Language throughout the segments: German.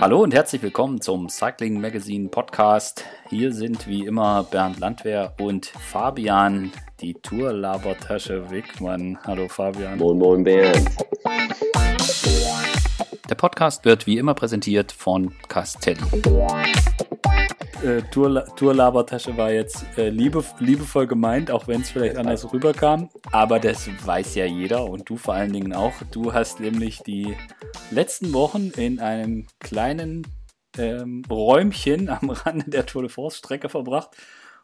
Hallo und herzlich willkommen zum Cycling Magazine Podcast. Hier sind wie immer Bernd Landwehr und Fabian, die Tour-Labertasche Wickmann. Hallo Fabian. Moin, moin Bernd. Der Podcast wird wie immer präsentiert von Castelli. Äh, Tour, Tour-Labertasche war jetzt äh, liebe, liebevoll gemeint, auch wenn es vielleicht anders rüberkam. Aber das weiß ja jeder und du vor allen Dingen auch. Du hast nämlich die letzten Wochen in einem kleinen ähm, Räumchen am Rande der Tour de France-Strecke verbracht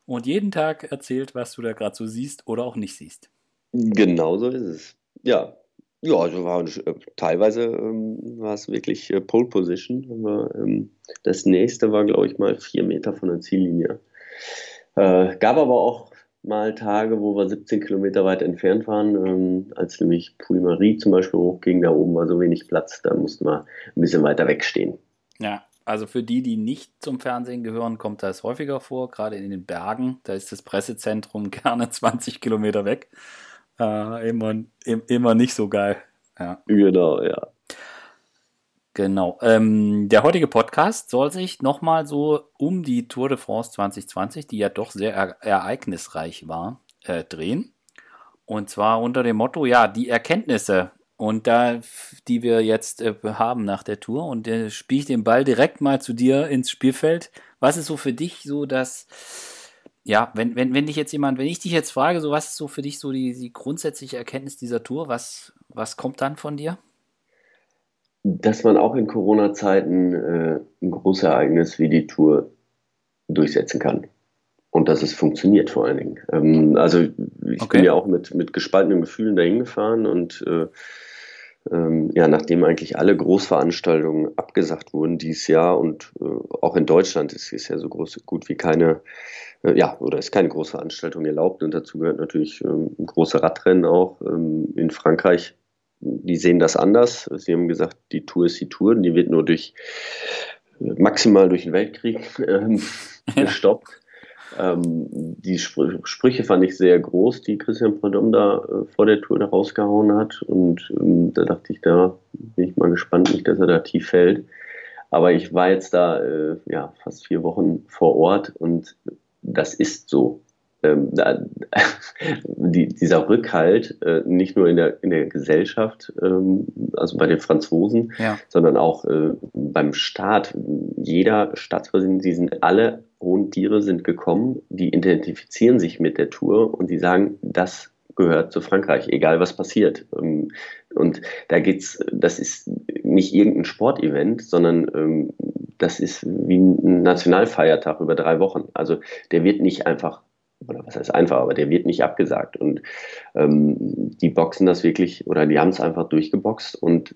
und jeden Tag erzählt, was du da gerade so siehst oder auch nicht siehst. Genau so ist es. Ja, ja, also war, äh, teilweise ähm, war es wirklich äh, Pole Position. Aber, ähm, das nächste war, glaube ich, mal vier Meter von der Ziellinie. Äh, gab aber auch mal Tage, wo wir 17 Kilometer weit entfernt waren, ähm, als nämlich Puy Marie zum Beispiel hochging, da oben war so wenig Platz, da mussten wir ein bisschen weiter wegstehen. Ja, also für die, die nicht zum Fernsehen gehören, kommt das häufiger vor, gerade in den Bergen. Da ist das Pressezentrum gerne 20 Kilometer weg. Äh, immer, immer nicht so geil. Ja. Genau, ja. Genau. Ähm, der heutige Podcast soll sich nochmal so um die Tour de France 2020, die ja doch sehr ereignisreich war, äh, drehen. Und zwar unter dem Motto, ja, die Erkenntnisse und da, die wir jetzt äh, haben nach der Tour. Und äh, spiele ich den Ball direkt mal zu dir ins Spielfeld. Was ist so für dich so das, ja, wenn, wenn, wenn dich jetzt jemand, wenn ich dich jetzt frage, so was ist so für dich so die, die grundsätzliche Erkenntnis dieser Tour, was, was kommt dann von dir? Dass man auch in Corona-Zeiten äh, ein großes Ereignis wie die Tour durchsetzen kann. Und dass es funktioniert vor allen Dingen. Ähm, also ich okay. bin ja auch mit, mit gespaltenen Gefühlen dahin gefahren und äh, ähm, ja, nachdem eigentlich alle Großveranstaltungen abgesagt wurden dieses Jahr und äh, auch in Deutschland ist es ja so groß, gut wie keine, äh, ja, oder ist keine Großveranstaltung erlaubt und dazu gehört natürlich ähm, große Radrennen auch. Ähm, in Frankreich, die sehen das anders. Sie haben gesagt, die Tour ist die Tour, die wird nur durch maximal durch den Weltkrieg ähm, gestoppt. Ähm, die Spr Sprüche fand ich sehr groß, die Christian Prudhomme da äh, vor der Tour da rausgehauen hat. Und ähm, da dachte ich, da bin ich mal gespannt, nicht, dass er da tief fällt. Aber ich war jetzt da äh, ja, fast vier Wochen vor Ort und das ist so. Ähm, da, die, dieser Rückhalt, äh, nicht nur in der, in der Gesellschaft, ähm, also bei den Franzosen, ja. sondern auch äh, beim Staat. Jeder Staatspräsident, die sind alle hohen Tiere sind gekommen, die identifizieren sich mit der Tour und die sagen, das gehört zu Frankreich, egal was passiert. Ähm, und da geht's, das ist nicht irgendein Sportevent, sondern ähm, das ist wie ein Nationalfeiertag über drei Wochen. Also der wird nicht einfach oder was heißt einfach, aber der wird nicht abgesagt. Und ähm, die boxen das wirklich, oder die haben es einfach durchgeboxt und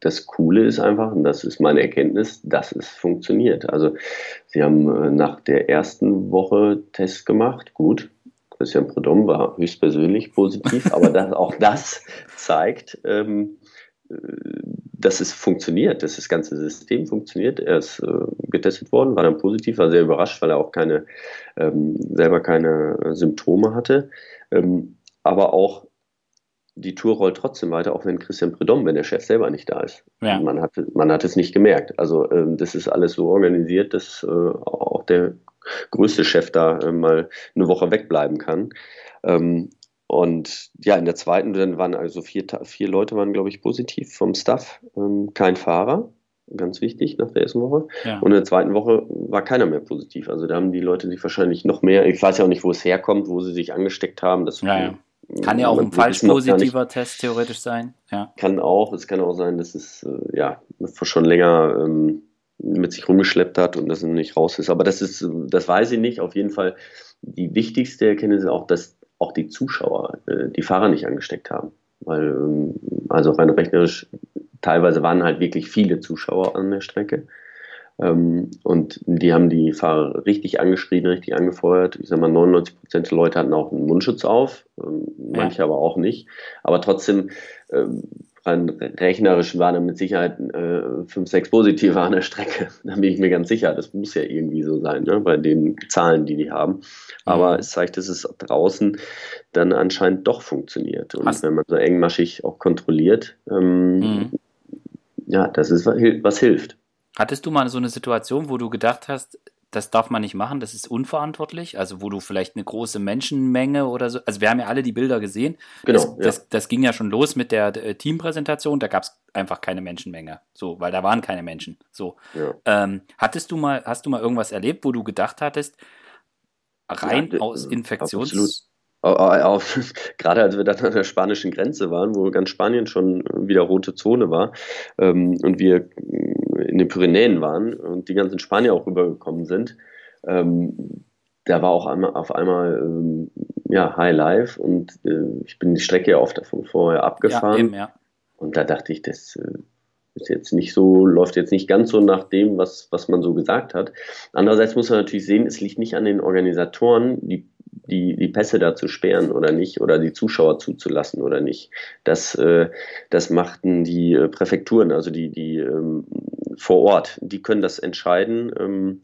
das Coole ist einfach, und das ist meine Erkenntnis, dass es funktioniert. Also sie haben äh, nach der ersten Woche Test gemacht, gut. Christian Prudhomme war höchstpersönlich positiv, aber das, auch das zeigt, ähm, äh, dass es funktioniert, dass das ganze System funktioniert. Er ist äh, getestet worden, war dann positiv, war sehr überrascht, weil er auch keine, ähm, selber keine Symptome hatte. Ähm, aber auch die Tour rollt trotzdem weiter, auch wenn Christian Predom, wenn der Chef selber nicht da ist. Ja. Man, hat, man hat es nicht gemerkt. Also ähm, das ist alles so organisiert, dass äh, auch der größte Chef da äh, mal eine Woche wegbleiben kann. Ähm, und ja, in der zweiten, dann waren also vier, vier Leute waren, glaube ich, positiv vom Staff, ähm, kein Fahrer, ganz wichtig nach der ersten Woche. Ja. Und in der zweiten Woche war keiner mehr positiv. Also da haben die Leute sich wahrscheinlich noch mehr, ich weiß ja auch nicht, wo es herkommt, wo sie sich angesteckt haben. Das ja, ja. Kann ja auch ein falsch positiver Test theoretisch sein. Kann auch. Es kann auch sein, dass es äh, ja schon länger ähm, mit sich rumgeschleppt hat und dass es nicht raus ist. Aber das ist, das weiß ich nicht. Auf jeden Fall die wichtigste Erkenntnis ist auch, dass auch die Zuschauer äh, die Fahrer nicht angesteckt haben. Weil, ähm, also rein rechnerisch, teilweise waren halt wirklich viele Zuschauer an der Strecke. Ähm, und die haben die Fahrer richtig angeschrien, richtig angefeuert. Ich sag mal, 99 Prozent der Leute hatten auch einen Mundschutz auf, ähm, manche ja. aber auch nicht. Aber trotzdem, ähm, rein rechnerisch waren da mit Sicherheit äh, fünf, sechs positive an der Strecke. Da bin ich mir ganz sicher. Das muss ja irgendwie so sein, ne? bei den Zahlen, die die haben. Aber mhm. es zeigt, dass es draußen dann anscheinend doch funktioniert. Und Hast wenn man so engmaschig auch kontrolliert, ähm, mhm. ja, das ist was hilft. Hattest du mal so eine Situation, wo du gedacht hast, das darf man nicht machen, das ist unverantwortlich, also wo du vielleicht eine große Menschenmenge oder so, also wir haben ja alle die Bilder gesehen, genau, das, ja. das, das ging ja schon los mit der äh, Teampräsentation, da gab es einfach keine Menschenmenge, so, weil da waren keine Menschen, so. Ja. Ähm, hattest du mal, hast du mal irgendwas erlebt, wo du gedacht hattest, rein ja, aus Infektions... Absolut. Auf, gerade als wir dann an der spanischen Grenze waren, wo ganz Spanien schon wieder rote Zone war ähm, und wir in den Pyrenäen waren und die ganzen Spanier auch rübergekommen sind, ähm, da war auch einmal, auf einmal ähm, ja, High Life und äh, ich bin die Strecke ja oft davon vorher abgefahren. Ja, eben, ja. Und da dachte ich, das äh, ist jetzt nicht so, läuft jetzt nicht ganz so nach dem, was, was man so gesagt hat. Andererseits muss man natürlich sehen, es liegt nicht an den Organisatoren, die die, die Pässe da zu sperren oder nicht oder die Zuschauer zuzulassen oder nicht. Das, äh, das machten die äh, Präfekturen, also die, die ähm, vor Ort, die können das entscheiden. Ähm,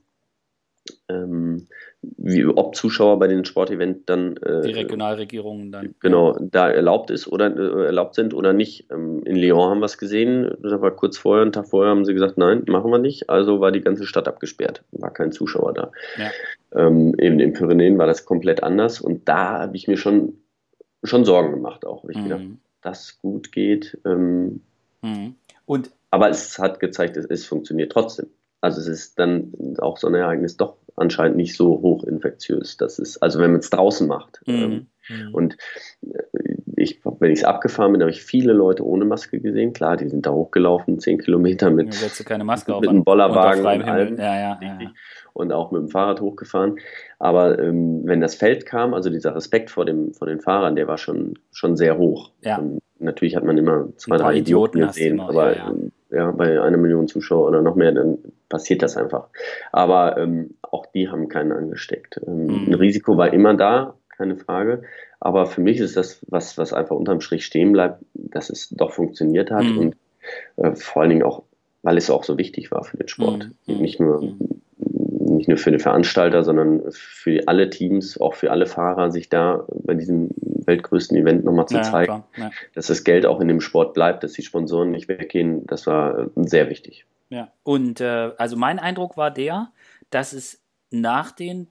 ähm, wie, ob Zuschauer bei den Sportevents dann äh, die Regionalregierungen dann genau da erlaubt ist oder äh, erlaubt sind oder nicht. Ähm, in Lyon haben wir es gesehen, da war kurz vorher, einen Tag vorher haben sie gesagt, nein, machen wir nicht. Also war die ganze Stadt abgesperrt, war kein Zuschauer da. Ja. Ähm, eben in Pyrenäen war das komplett anders und da habe ich mir schon schon Sorgen gemacht auch, weil ich mhm. gedacht, das gut geht. Ähm, mhm. Und aber es hat gezeigt, es, es funktioniert trotzdem. Also es ist dann auch so ein Ereignis doch anscheinend nicht so hochinfektiös. Das ist, also wenn man es draußen macht. Mhm. Ähm, mhm. Und äh, ich, wenn ich es abgefahren bin, habe ich viele Leute ohne Maske gesehen. Klar, die sind da hochgelaufen, zehn Kilometer mit, ja, keine Maske mit einem Bollerwagen und, allem, ja, ja, ja, und auch mit dem Fahrrad hochgefahren. Aber ähm, wenn das Feld kam, also dieser Respekt vor, dem, vor den Fahrern, der war schon, schon sehr hoch. Ja. Und natürlich hat man immer zwei, drei Idioten, Idioten gesehen, immer, aber ja, bei einer Million Zuschauer oder noch mehr, dann passiert das einfach. Aber ähm, auch die haben keinen angesteckt. Ähm, mhm. Ein Risiko war immer da, keine Frage. Aber für mich ist das, was, was einfach unterm Strich stehen bleibt, dass es doch funktioniert hat mhm. und äh, vor allen Dingen auch, weil es auch so wichtig war für den Sport. Mhm. Nicht nur mhm. Nicht nur für den Veranstalter, sondern für alle Teams, auch für alle Fahrer, sich da bei diesem weltgrößten Event nochmal zu ja, zeigen, ja. dass das Geld auch in dem Sport bleibt, dass die Sponsoren nicht weggehen, das war äh, sehr wichtig. Ja, und äh, also mein Eindruck war der, dass es nach den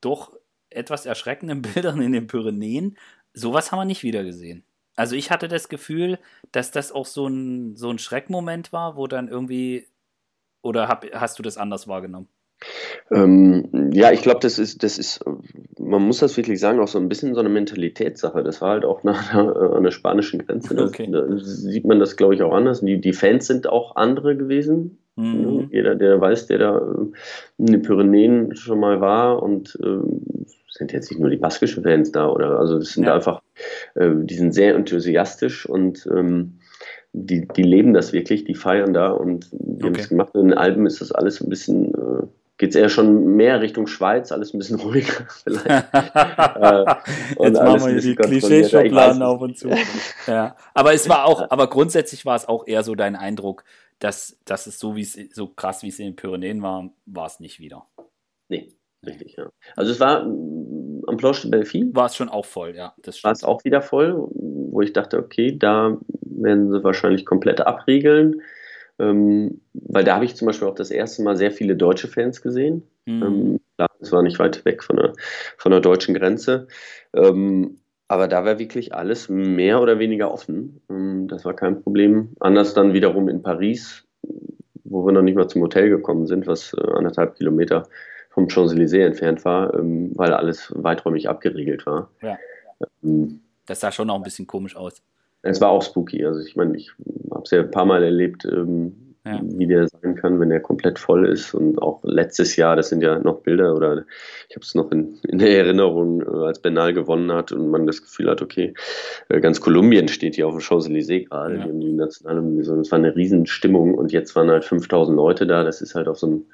doch etwas erschreckenden Bildern in den Pyrenäen, sowas haben wir nicht wieder gesehen. Also ich hatte das Gefühl, dass das auch so ein, so ein Schreckmoment war, wo dann irgendwie, oder hab, hast du das anders wahrgenommen? Ähm, ja, ich glaube, das ist, das ist, man muss das wirklich sagen, auch so ein bisschen so eine Mentalitätssache. Das war halt auch nach der, an der spanischen Grenze. Das, okay. Da sieht man das, glaube ich, auch anders. Die, die Fans sind auch andere gewesen. Mhm. Jeder, der weiß, der da äh, in den Pyrenäen schon mal war und äh, sind jetzt nicht nur die baskischen Fans da oder also das sind ja. einfach, äh, die sind sehr enthusiastisch und ähm, die, die leben das wirklich, die feiern da und die okay. haben es gemacht. In den Alben ist das alles ein bisschen äh, geht es eher schon mehr Richtung Schweiz, alles ein bisschen ruhiger vielleicht. äh, Jetzt machen wir die Klischeeschubladen auf und zu. ja. Aber es war auch, aber grundsätzlich war es auch eher so dein Eindruck, dass, dass es so wie es so krass wie es in den Pyrenäen war, war es nicht wieder. Nee, richtig, ja. Also es war mm, am Planche de Belfi. War es schon auch voll, ja. war es auch wieder voll, wo ich dachte, okay, da werden sie wahrscheinlich komplett abriegeln. Ähm, weil da habe ich zum Beispiel auch das erste Mal sehr viele deutsche Fans gesehen. Mhm. Ähm, das war nicht weit weg von der, von der deutschen Grenze. Ähm, aber da war wirklich alles mehr oder weniger offen. Ähm, das war kein Problem. Anders dann wiederum in Paris, wo wir noch nicht mal zum Hotel gekommen sind, was äh, anderthalb Kilometer vom Champs-Élysées entfernt war, ähm, weil alles weiträumig abgeriegelt war. Ja. Ähm, das sah schon auch ein bisschen komisch aus. Es war auch spooky. Also ich meine, ich habe es ja ein paar Mal erlebt, ähm, ja. wie der sein kann, wenn er komplett voll ist. Und auch letztes Jahr, das sind ja noch Bilder oder ich habe es noch in, in, der Erinnerung, äh, als Bernal gewonnen hat und man das Gefühl hat, okay, äh, ganz Kolumbien steht hier auf dem Champs-Élysées gerade, ja. die nationale Es war eine Riesenstimmung und jetzt waren halt 5000 Leute da. Das ist halt auf so einem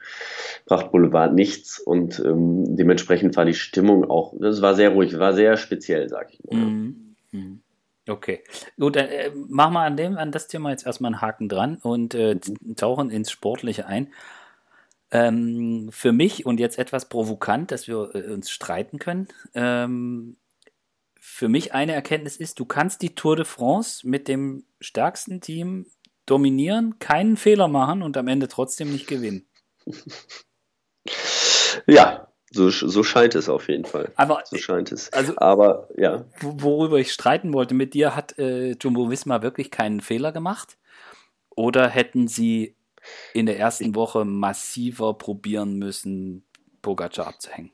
Prachtboulevard nichts und ähm, dementsprechend war die Stimmung auch, das war sehr ruhig, war sehr speziell, sag ich mal. Mhm. Mhm. Okay, gut, dann äh, machen wir an, dem, an das Thema jetzt erstmal einen Haken dran und äh, tauchen ins Sportliche ein. Ähm, für mich und jetzt etwas provokant, dass wir äh, uns streiten können. Ähm, für mich eine Erkenntnis ist, du kannst die Tour de France mit dem stärksten Team dominieren, keinen Fehler machen und am Ende trotzdem nicht gewinnen. Ja, so, so scheint es auf jeden Fall. Aber, so scheint es. Also, Aber ja. Worüber ich streiten wollte mit dir, hat äh, Jumbo Visma wirklich keinen Fehler gemacht? Oder hätten sie in der ersten Woche massiver probieren müssen, Pogacar abzuhängen?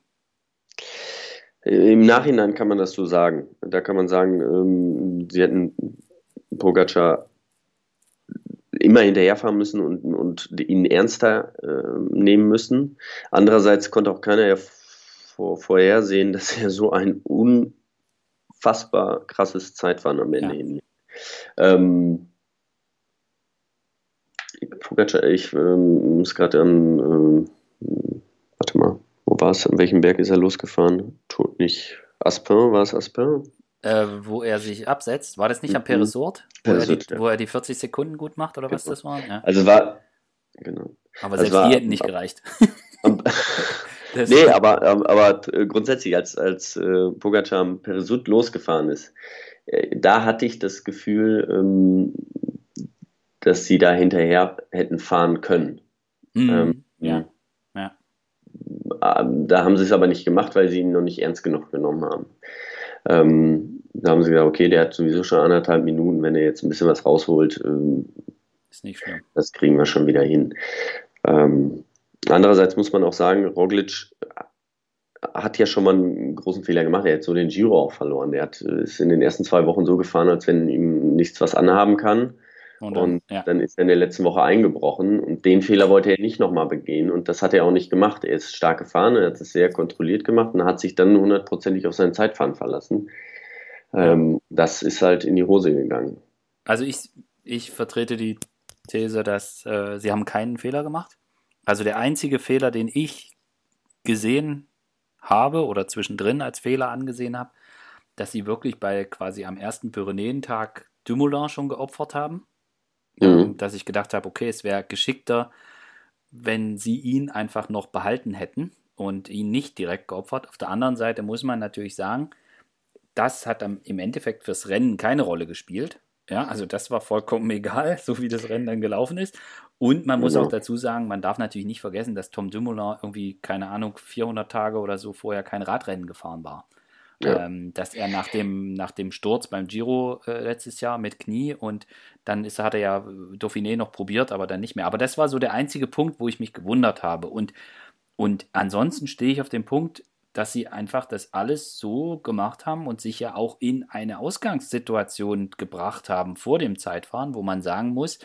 Im Nachhinein kann man das so sagen. Da kann man sagen, ähm, sie hätten Pogacar immer hinterherfahren müssen und, und ihn ernster äh, nehmen müssen. Andererseits konnte auch keiner ja vor, vorhersehen, dass er so ein unfassbar krasses Zeitfahren am Ende ja. hinlegt. Ähm, Pogacar, ich ähm, muss gerade an, ähm, warte mal, wo war es, an welchem Berg ist er losgefahren? Tut nicht Aspin, war es Aspin? Äh, wo er sich absetzt. War das nicht am mhm. Peresort, wo, er die, ja. wo er die 40 Sekunden gut macht oder genau. was das war? Ja. Also war, genau. Aber selbst war, die hätten nicht gereicht. nee, aber, aber grundsätzlich, als, als äh, Pogacar am Peresut losgefahren ist, äh, da hatte ich das Gefühl, ähm, dass sie da hinterher hätten fahren können. Mhm. Ähm, ja. ja. Ähm, da haben sie es aber nicht gemacht, weil sie ihn noch nicht ernst genug genommen haben. Ähm, da haben sie gesagt, okay, der hat sowieso schon anderthalb Minuten, wenn er jetzt ein bisschen was rausholt, ähm, ist nicht schlimm. Das kriegen wir schon wieder hin. Ähm, andererseits muss man auch sagen, Roglic hat ja schon mal einen großen Fehler gemacht. Er hat so den Giro auch verloren. Der hat, ist in den ersten zwei Wochen so gefahren, als wenn ihm nichts was anhaben kann. Und, dann, und ja. dann, ist er in der letzten Woche eingebrochen und den Fehler wollte er nicht nochmal begehen und das hat er auch nicht gemacht. Er ist stark gefahren, er hat es sehr kontrolliert gemacht und hat sich dann hundertprozentig auf sein Zeitfahren verlassen. Ähm, das ist halt in die Hose gegangen. Also ich, ich vertrete die These, dass äh, sie haben keinen Fehler gemacht. Also der einzige Fehler, den ich gesehen habe oder zwischendrin als Fehler angesehen habe, dass sie wirklich bei quasi am ersten Pyrenäentag Dumoulin schon geopfert haben. Mhm. Dass ich gedacht habe, okay, es wäre geschickter, wenn sie ihn einfach noch behalten hätten und ihn nicht direkt geopfert. Auf der anderen Seite muss man natürlich sagen, das hat im Endeffekt fürs Rennen keine Rolle gespielt. Ja, also das war vollkommen egal, so wie das Rennen dann gelaufen ist. Und man muss genau. auch dazu sagen, man darf natürlich nicht vergessen, dass Tom Dumoulin irgendwie, keine Ahnung, 400 Tage oder so vorher kein Radrennen gefahren war. Ja. Ähm, dass er nach dem, nach dem Sturz beim Giro äh, letztes Jahr mit Knie und dann ist, hat er ja Dauphiné noch probiert, aber dann nicht mehr. Aber das war so der einzige Punkt, wo ich mich gewundert habe. Und, und ansonsten stehe ich auf dem Punkt, dass sie einfach das alles so gemacht haben und sich ja auch in eine Ausgangssituation gebracht haben vor dem Zeitfahren, wo man sagen muss,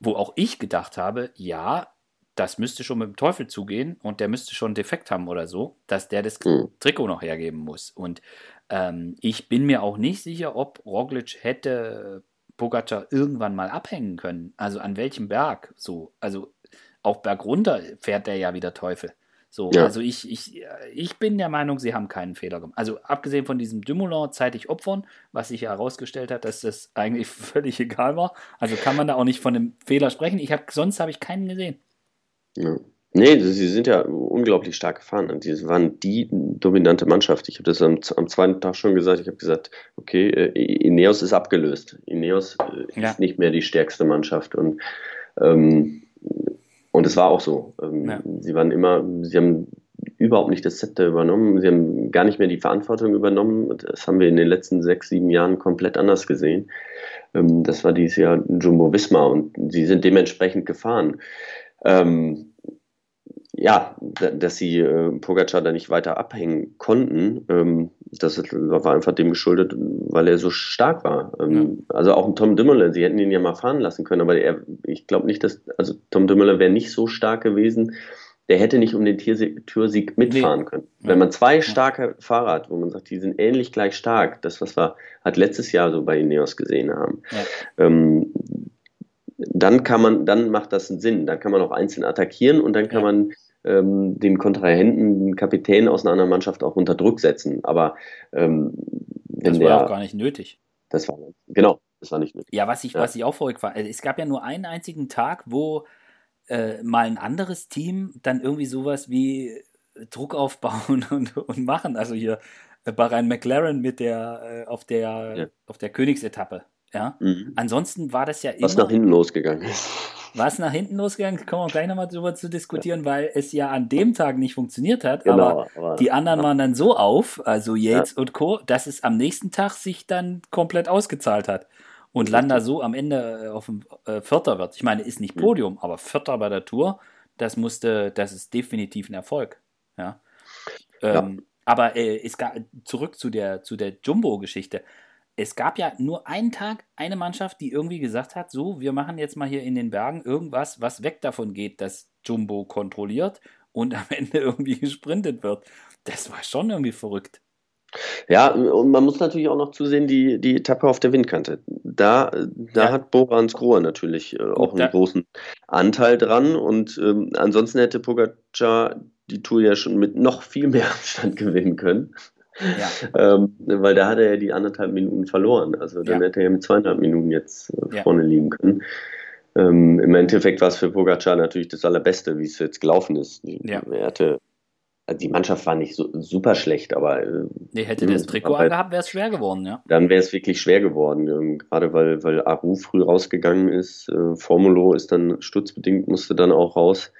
wo auch ich gedacht habe, ja, das müsste schon mit dem Teufel zugehen und der müsste schon einen Defekt haben oder so, dass der das mhm. Trikot noch hergeben muss. Und ähm, ich bin mir auch nicht sicher, ob Roglic hätte Pogacar irgendwann mal abhängen können. Also an welchem Berg so. Also auch bergunter fährt der ja wieder Teufel. So, ja. also ich, ich, ich bin der Meinung, sie haben keinen Fehler gemacht. Also abgesehen von diesem Dumoulin zeitig opfern, was sich ja herausgestellt hat, dass das eigentlich völlig egal war. Also kann man da auch nicht von einem Fehler sprechen. Ich hab, sonst habe ich keinen gesehen. Ja. Nee, sie sind ja unglaublich stark gefahren. Die waren die dominante Mannschaft. Ich habe das am, am, zweiten Tag schon gesagt. Ich habe gesagt, okay, äh, Ineos ist abgelöst. Ineos äh, ja. ist nicht mehr die stärkste Mannschaft. Und, ähm, und es war auch so. Ähm, ja. Sie waren immer, sie haben überhaupt nicht das Zepter übernommen. Sie haben gar nicht mehr die Verantwortung übernommen. Das haben wir in den letzten sechs, sieben Jahren komplett anders gesehen. Ähm, das war dieses Jahr Jumbo Wismar und sie sind dementsprechend gefahren ähm, ja, dass sie äh, Pogacar da nicht weiter abhängen konnten, ähm, das war einfach dem geschuldet, weil er so stark war. Ähm, ja. Also auch Tom Dumoulin, sie hätten ihn ja mal fahren lassen können, aber er, ich glaube nicht, dass, also Tom Dumoulin wäre nicht so stark gewesen, der hätte nicht um den Türsieg mitfahren nee. können. Wenn man zwei starke Fahrer hat, wo man sagt, die sind ähnlich gleich stark, das, was wir halt letztes Jahr so bei Ineos gesehen haben, ja. ähm, dann kann man, dann macht das einen Sinn. Dann kann man auch einzeln attackieren und dann kann man ähm, den Kontrahenten, den Kapitän aus einer anderen Mannschaft auch unter Druck setzen. Aber ähm, das war der, auch gar nicht nötig. Das war genau, das war nicht nötig. Ja, was ich, ja. was ich auch verrückt war, es gab ja nur einen einzigen Tag, wo äh, mal ein anderes Team dann irgendwie sowas wie Druck aufbauen und, und machen. Also hier äh, Bahrain McLaren mit der äh, auf der ja. auf der Königsetappe Ja. Mhm. Ansonsten war das ja immer. Was nach hinten losgegangen ist. Was nach hinten losgegangen, kommen wir gleich nochmal drüber zu diskutieren, weil es ja an dem Tag nicht funktioniert hat. Genau, aber, aber die anderen ja. waren dann so auf, also Yates ja. und Co., dass es am nächsten Tag sich dann komplett ausgezahlt hat. Und Landa so am Ende äh, auf dem äh, Vierter wird. Ich meine, ist nicht mhm. Podium, mhm. aber Vierter bei der Tour, das musste, das ist definitiv ein Erfolg. Ja. Ähm, ja. Aber äh, es gab, zurück zu der, zu der Jumbo-Geschichte es gab ja nur einen Tag eine Mannschaft, die irgendwie gesagt hat, so, wir machen jetzt mal hier in den Bergen irgendwas, was weg davon geht, dass Jumbo kontrolliert und am Ende irgendwie gesprintet wird. Das war schon irgendwie verrückt. Ja, und man muss natürlich auch noch zusehen, die, die Etappe auf der Windkante. Da, da ja. hat Borans Grohe natürlich äh, auch einen großen Anteil dran. Und ähm, ansonsten hätte Pogacar die Tour ja schon mit noch viel mehr Abstand gewinnen können. Ja. Ähm, weil da hat er ja die anderthalb Minuten verloren. Also dann ja. hätte er ja mit zweieinhalb Minuten jetzt äh, vorne liegen können. Ähm, Im Endeffekt war es für Pogacar natürlich das Allerbeste, wie es jetzt gelaufen ist. Er hatte, also die Mannschaft war nicht so super schlecht, aber. Äh, nee, hätte das Trikot angehabt, wäre es schwer geworden, ja. Dann wäre es wirklich schwer geworden. Ähm, gerade weil, weil Aru früh rausgegangen ist. Äh, Formulo ist dann sturzbedingt, musste dann auch raus.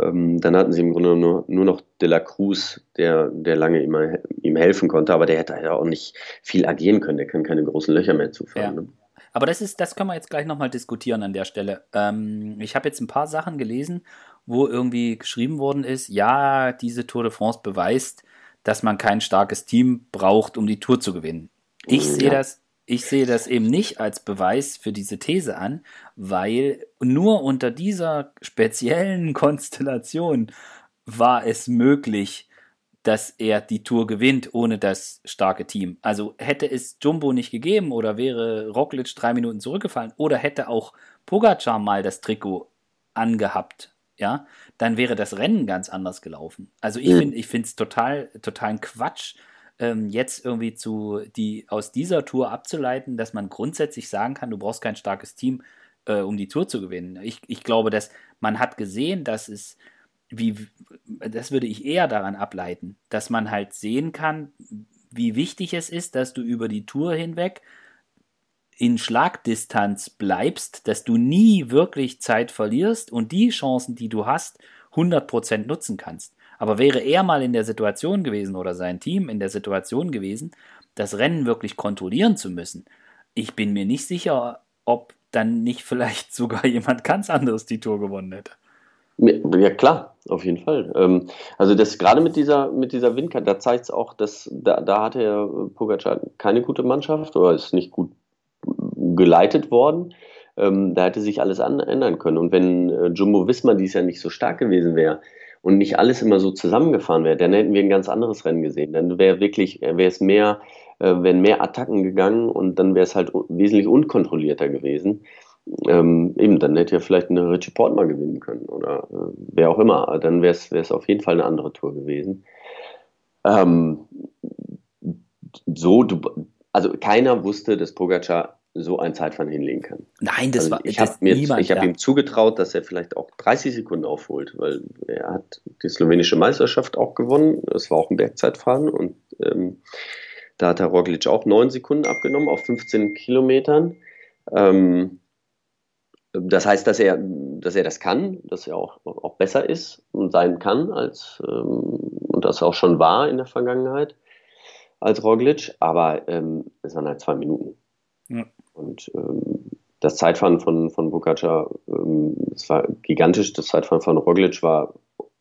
Ähm, dann hatten sie im Grunde nur, nur noch De La Cruz, der, der lange immer, ihm helfen konnte, aber der hätte ja auch nicht viel agieren können. Der kann keine großen Löcher mehr zufahren. Ja. Ne? Aber das ist, das können wir jetzt gleich nochmal diskutieren an der Stelle. Ähm, ich habe jetzt ein paar Sachen gelesen, wo irgendwie geschrieben worden ist, ja, diese Tour de France beweist, dass man kein starkes Team braucht, um die Tour zu gewinnen. Ich ja. sehe das ich sehe das eben nicht als Beweis für diese These an, weil nur unter dieser speziellen Konstellation war es möglich, dass er die Tour gewinnt ohne das starke Team. Also hätte es Jumbo nicht gegeben oder wäre Roglic drei Minuten zurückgefallen oder hätte auch Pogacar mal das Trikot angehabt, ja, dann wäre das Rennen ganz anders gelaufen. Also ich finde, ich finde es total, totalen Quatsch, ähm, jetzt irgendwie zu die aus dieser Tour abzuleiten, dass man grundsätzlich sagen kann, du brauchst kein starkes Team, äh, um die Tour zu gewinnen. Ich, ich glaube, dass man hat gesehen, dass es wie das würde ich eher daran ableiten, dass man halt sehen kann, wie wichtig es ist, dass du über die Tour hinweg in Schlagdistanz bleibst, dass du nie wirklich Zeit verlierst und die Chancen, die du hast, 100% nutzen kannst. Aber wäre er mal in der Situation gewesen oder sein Team in der Situation gewesen, das Rennen wirklich kontrollieren zu müssen, ich bin mir nicht sicher, ob dann nicht vielleicht sogar jemand ganz anderes die Tour gewonnen hätte. Ja, klar, auf jeden Fall. Ähm, also das gerade mit dieser, mit dieser Windkante, da zeigt es auch, dass da, da hatte ja Pogacar keine gute Mannschaft oder ist nicht gut geleitet worden. Ähm, da hätte sich alles ändern können. Und wenn äh, Jumbo Wismar dies ja nicht so stark gewesen wäre, und nicht alles immer so zusammengefahren wäre, dann hätten wir ein ganz anderes Rennen gesehen. Dann wäre wirklich, äh, wäre es mehr, äh, wären mehr Attacken gegangen und dann wäre es halt wesentlich unkontrollierter gewesen. Ähm, eben, dann hätte ja vielleicht eine Richie Port mal gewinnen können oder äh, wer auch immer. Dann wäre es auf jeden Fall eine andere Tour gewesen. Ähm, so, du, also keiner wusste, dass Pogacar so ein Zeitfahren hinlegen kann. Nein, das also war ich habe hab ja. ihm zugetraut, dass er vielleicht auch 30 Sekunden aufholt, weil er hat die slowenische Meisterschaft auch gewonnen. Es war auch ein Bergzeitfahren und ähm, da hat der Roglic auch 9 Sekunden abgenommen auf 15 Kilometern. Ähm, das heißt, dass er, dass er das kann, dass er auch, auch besser ist und sein kann als ähm, und das auch schon war in der Vergangenheit als Roglic, aber ähm, es waren halt zwei Minuten. Ja. Und ähm, das Zeitfahren von, von Bukaca, ähm, das war gigantisch. Das Zeitfahren von Roglic war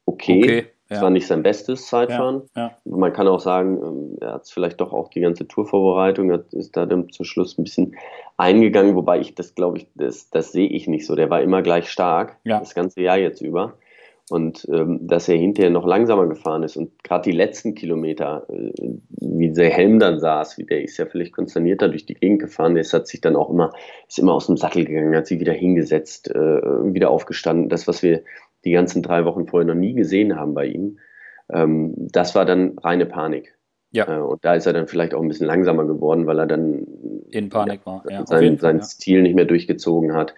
okay. okay es war nicht sein bestes Zeitfahren. Ja, ja. Man kann auch sagen, ähm, er hat vielleicht doch auch die ganze Tourvorbereitung, hat, ist da dann zum Schluss ein bisschen eingegangen, wobei ich das glaube ich, das, das sehe ich nicht so. Der war immer gleich stark, ja. das ganze Jahr jetzt über. Und ähm, dass er hinterher noch langsamer gefahren ist und gerade die letzten Kilometer, äh, wie der Helm dann saß, wie der ist ja völlig konsternierter durch die Gegend gefahren, der hat sich dann auch immer, ist immer aus dem Sattel gegangen, hat sich wieder hingesetzt, äh, wieder aufgestanden. Das, was wir die ganzen drei Wochen vorher noch nie gesehen haben bei ihm, ähm, das war dann reine Panik. Ja. Äh, und da ist er dann vielleicht auch ein bisschen langsamer geworden, weil er dann in Panik ja, war. Ja, sein, Fall, sein Stil nicht mehr durchgezogen hat.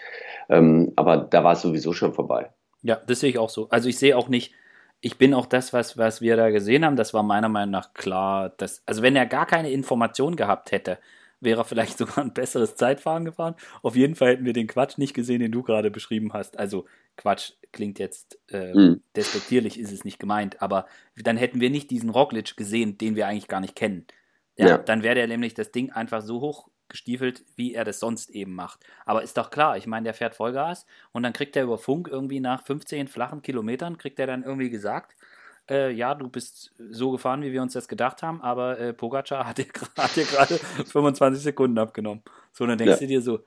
Ähm, aber da war es sowieso schon vorbei. Ja, das sehe ich auch so. Also ich sehe auch nicht, ich bin auch das, was, was wir da gesehen haben, das war meiner Meinung nach klar, dass, also wenn er gar keine Information gehabt hätte, wäre er vielleicht sogar ein besseres Zeitfahren gefahren. Auf jeden Fall hätten wir den Quatsch nicht gesehen, den du gerade beschrieben hast. Also Quatsch klingt jetzt äh, mhm. despektierlich, ist es nicht gemeint, aber dann hätten wir nicht diesen Roglic gesehen, den wir eigentlich gar nicht kennen. Ja, ja. Dann wäre der nämlich das Ding einfach so hoch gestiefelt, wie er das sonst eben macht. Aber ist doch klar, ich meine, der fährt Vollgas und dann kriegt er über Funk irgendwie nach 15 flachen Kilometern, kriegt er dann irgendwie gesagt, äh, ja, du bist so gefahren, wie wir uns das gedacht haben, aber äh, Pogacar hat dir, gerade 25 Sekunden abgenommen. So, dann denkst ja. du dir so,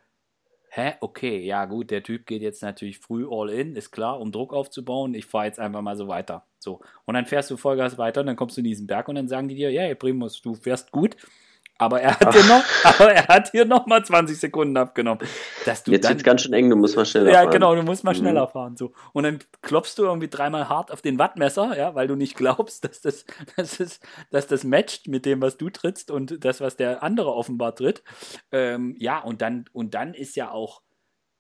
hä, okay, ja gut, der Typ geht jetzt natürlich früh all in, ist klar, um Druck aufzubauen, ich fahre jetzt einfach mal so weiter. So, und dann fährst du Vollgas weiter und dann kommst du in diesen Berg und dann sagen die dir, ja, hey, Primus, du fährst gut, aber er hat hier noch, aber er hat hier noch mal 20 Sekunden abgenommen. Dass du Jetzt wird ganz schön eng, du musst mal schneller ja, fahren. Ja, genau, du musst mal mhm. schneller mhm. fahren. So. Und dann klopfst du irgendwie dreimal hart auf den Wattmesser, ja, weil du nicht glaubst, dass das, dass das, dass das matcht mit dem, was du trittst und das, was der andere offenbar tritt. Ähm, ja, und dann, und dann ist ja auch,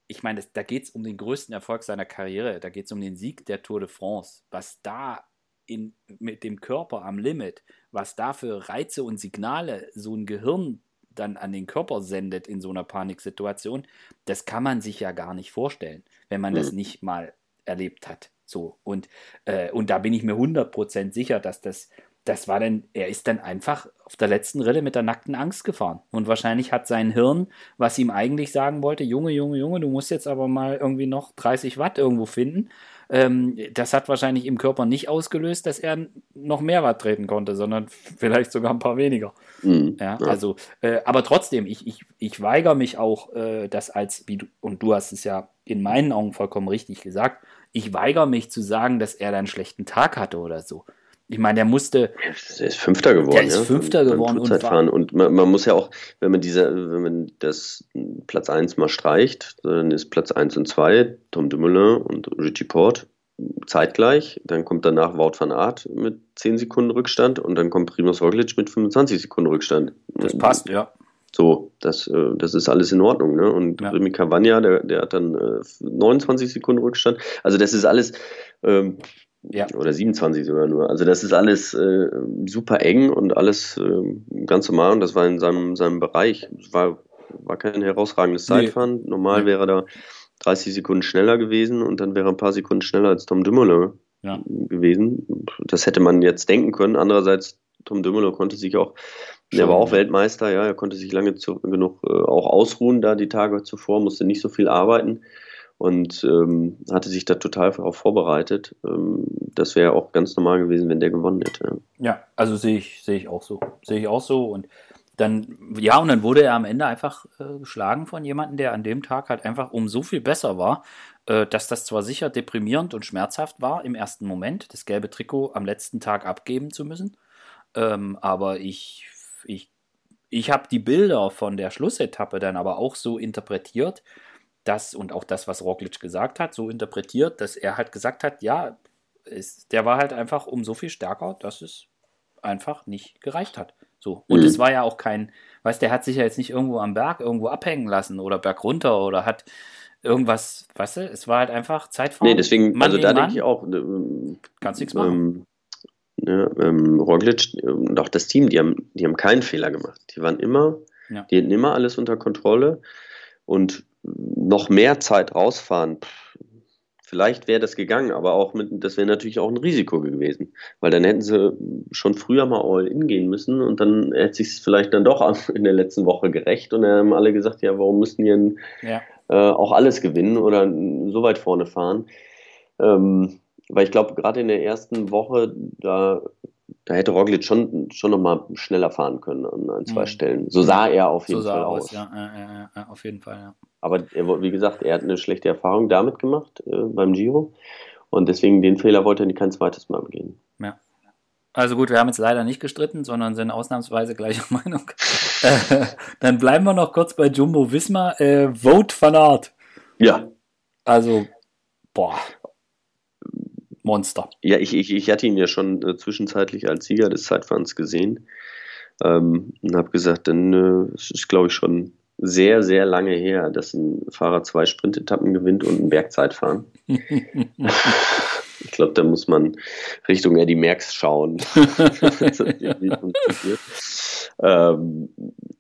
ich meine, da geht es um den größten Erfolg seiner Karriere, da geht es um den Sieg der Tour de France. Was da in, mit dem Körper am Limit, was da für Reize und Signale so ein Gehirn dann an den Körper sendet in so einer Paniksituation, das kann man sich ja gar nicht vorstellen, wenn man mhm. das nicht mal erlebt hat. So, und, äh, und da bin ich mir 100% sicher, dass das, das war dann, er ist dann einfach auf der letzten Rille mit der nackten Angst gefahren. Und wahrscheinlich hat sein Hirn, was ihm eigentlich sagen wollte, Junge, Junge, Junge, du musst jetzt aber mal irgendwie noch 30 Watt irgendwo finden, ähm, das hat wahrscheinlich im Körper nicht ausgelöst, dass er noch mehr Watt treten konnte, sondern vielleicht sogar ein paar weniger. Mhm, ja, ja, Also, äh, aber trotzdem, ich, ich, ich weigere mich auch, äh, das als, wie du, und du hast es ja in meinen Augen vollkommen richtig gesagt, ich weigere mich zu sagen, dass er da einen schlechten Tag hatte oder so. Ich meine, der musste. Er ist Fünfter geworden. Der ist Fünfter ja, geworden. Und, war, und man, man, muss ja auch, wenn man diese, wenn man das Platz 1 mal streicht, dann ist Platz 1 und 2 Tom Dumoulin und Richie Port zeitgleich. Dann kommt danach Wout van Aert mit 10 Sekunden Rückstand und dann kommt Primoz Roglic mit 25 Sekunden Rückstand. Das passt, ja. So, das, äh, das ist alles in Ordnung. Ne? Und ja. Remy Cavagna, der, der hat dann äh, 29 Sekunden Rückstand. Also das ist alles, ähm, ja. Oder 27 sogar nur. Also das ist alles äh, super eng und alles äh, ganz normal und das war in seinem, seinem Bereich. Es war, war kein herausragendes Zeitfahren. Nee. Normal nee. wäre da 30 Sekunden schneller gewesen und dann wäre er ein paar Sekunden schneller als Tom Dumoulin ja. gewesen. Das hätte man jetzt denken können. Andererseits, Tom Dumoulin konnte sich auch, Schon, der war auch Weltmeister, ja, er konnte sich lange zu, genug äh, auch ausruhen da die Tage zuvor, musste nicht so viel arbeiten und ähm, hatte sich da total darauf vorbereitet. Ähm, das wäre auch ganz normal gewesen, wenn der gewonnen hätte. Ja, also sehe ich, sehe ich auch so. Sehe ich auch so. Und dann, ja, und dann wurde er am Ende einfach äh, geschlagen von jemandem, der an dem Tag halt einfach um so viel besser war, äh, dass das zwar sicher deprimierend und schmerzhaft war im ersten Moment, das gelbe Trikot am letzten Tag abgeben zu müssen. Ähm, aber ich, ich, ich habe die Bilder von der Schlussetappe dann aber auch so interpretiert, das und auch das, was Roglic gesagt hat, so interpretiert, dass er halt gesagt hat, ja, ist, der war halt einfach um so viel stärker, dass es einfach nicht gereicht hat. So. Und mhm. es war ja auch kein, weißt der hat sich ja jetzt nicht irgendwo am Berg irgendwo abhängen lassen oder berg runter oder hat irgendwas, weißt du, es war halt einfach Zeitfahren. Nee, deswegen, Mann also da denke ich auch, äh, kannst nichts machen. Ähm, ne, ähm, Roglic und auch das Team, die haben, die haben keinen Fehler gemacht. Die waren immer, ja. die hatten immer alles unter Kontrolle und noch mehr Zeit rausfahren, vielleicht wäre das gegangen, aber auch mit, das wäre natürlich auch ein Risiko gewesen, weil dann hätten sie schon früher mal All-In gehen müssen und dann hätte sich vielleicht dann doch in der letzten Woche gerecht und dann haben alle gesagt, ja, warum müssten wir ja. äh, auch alles gewinnen oder so weit vorne fahren? Ähm, weil ich glaube, gerade in der ersten Woche, da da hätte Roglic schon, schon nochmal schneller fahren können an ein, zwei mhm. Stellen. So sah er auf jeden so Fall aus. aus. Ja, ja, ja, auf jeden Fall, ja. Aber er, wie gesagt, er hat eine schlechte Erfahrung damit gemacht äh, beim Giro. Und deswegen den Fehler wollte er kein zweites Mal begehen. Ja. Also gut, wir haben jetzt leider nicht gestritten, sondern sind ausnahmsweise gleicher Meinung. äh, dann bleiben wir noch kurz bei Jumbo Wismar. Äh, Vote van Art. Ja. Also, boah. Monster. Ja, ich, ich, ich hatte ihn ja schon äh, zwischenzeitlich als Sieger des Zeitfahrens gesehen ähm, und habe gesagt, dann äh, ist, glaube ich, schon sehr, sehr lange her, dass ein Fahrer zwei Sprintetappen gewinnt und ein Bergzeitfahren. ich glaube, da muss man Richtung Eddie Merckx schauen. Ähm,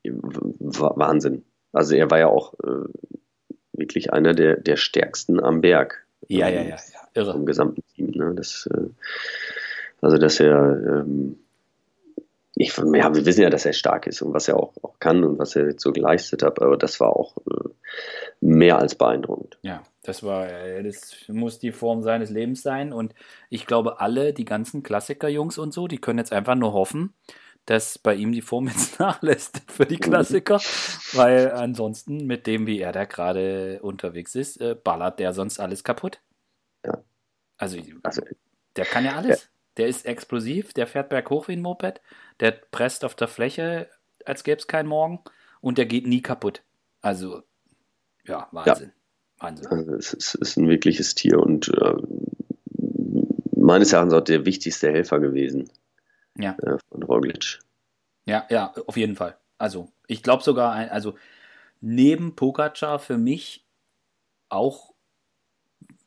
Wahnsinn. Also er war ja auch äh, wirklich einer der, der stärksten am Berg. Ja, ja, ja, ja. Irre. Im gesamten Team. Ne? Das, äh, also dass er ähm, ich, ja, wir wissen ja, dass er stark ist und was er auch, auch kann und was er jetzt so geleistet hat, aber das war auch äh, mehr als beeindruckend. Ja, das war, äh, das muss die Form seines Lebens sein und ich glaube, alle, die ganzen Klassiker-Jungs und so, die können jetzt einfach nur hoffen, dass bei ihm die Form jetzt nachlässt für die Klassiker, weil ansonsten mit dem, wie er da gerade unterwegs ist, äh, ballert der sonst alles kaputt. Ja. Also, also der kann ja alles. Ja. Der ist explosiv, der fährt berghoch wie ein Moped, der presst auf der Fläche, als gäbe es keinen Morgen und der geht nie kaputt. Also, ja, Wahnsinn. Ja. Wahnsinn. Also es ist, ist, ein wirkliches Tier und äh, meines Erachtens auch der wichtigste Helfer gewesen. Ja. Äh, von Roglic. Ja, ja, auf jeden Fall. Also, ich glaube sogar, also neben Pogacar für mich auch,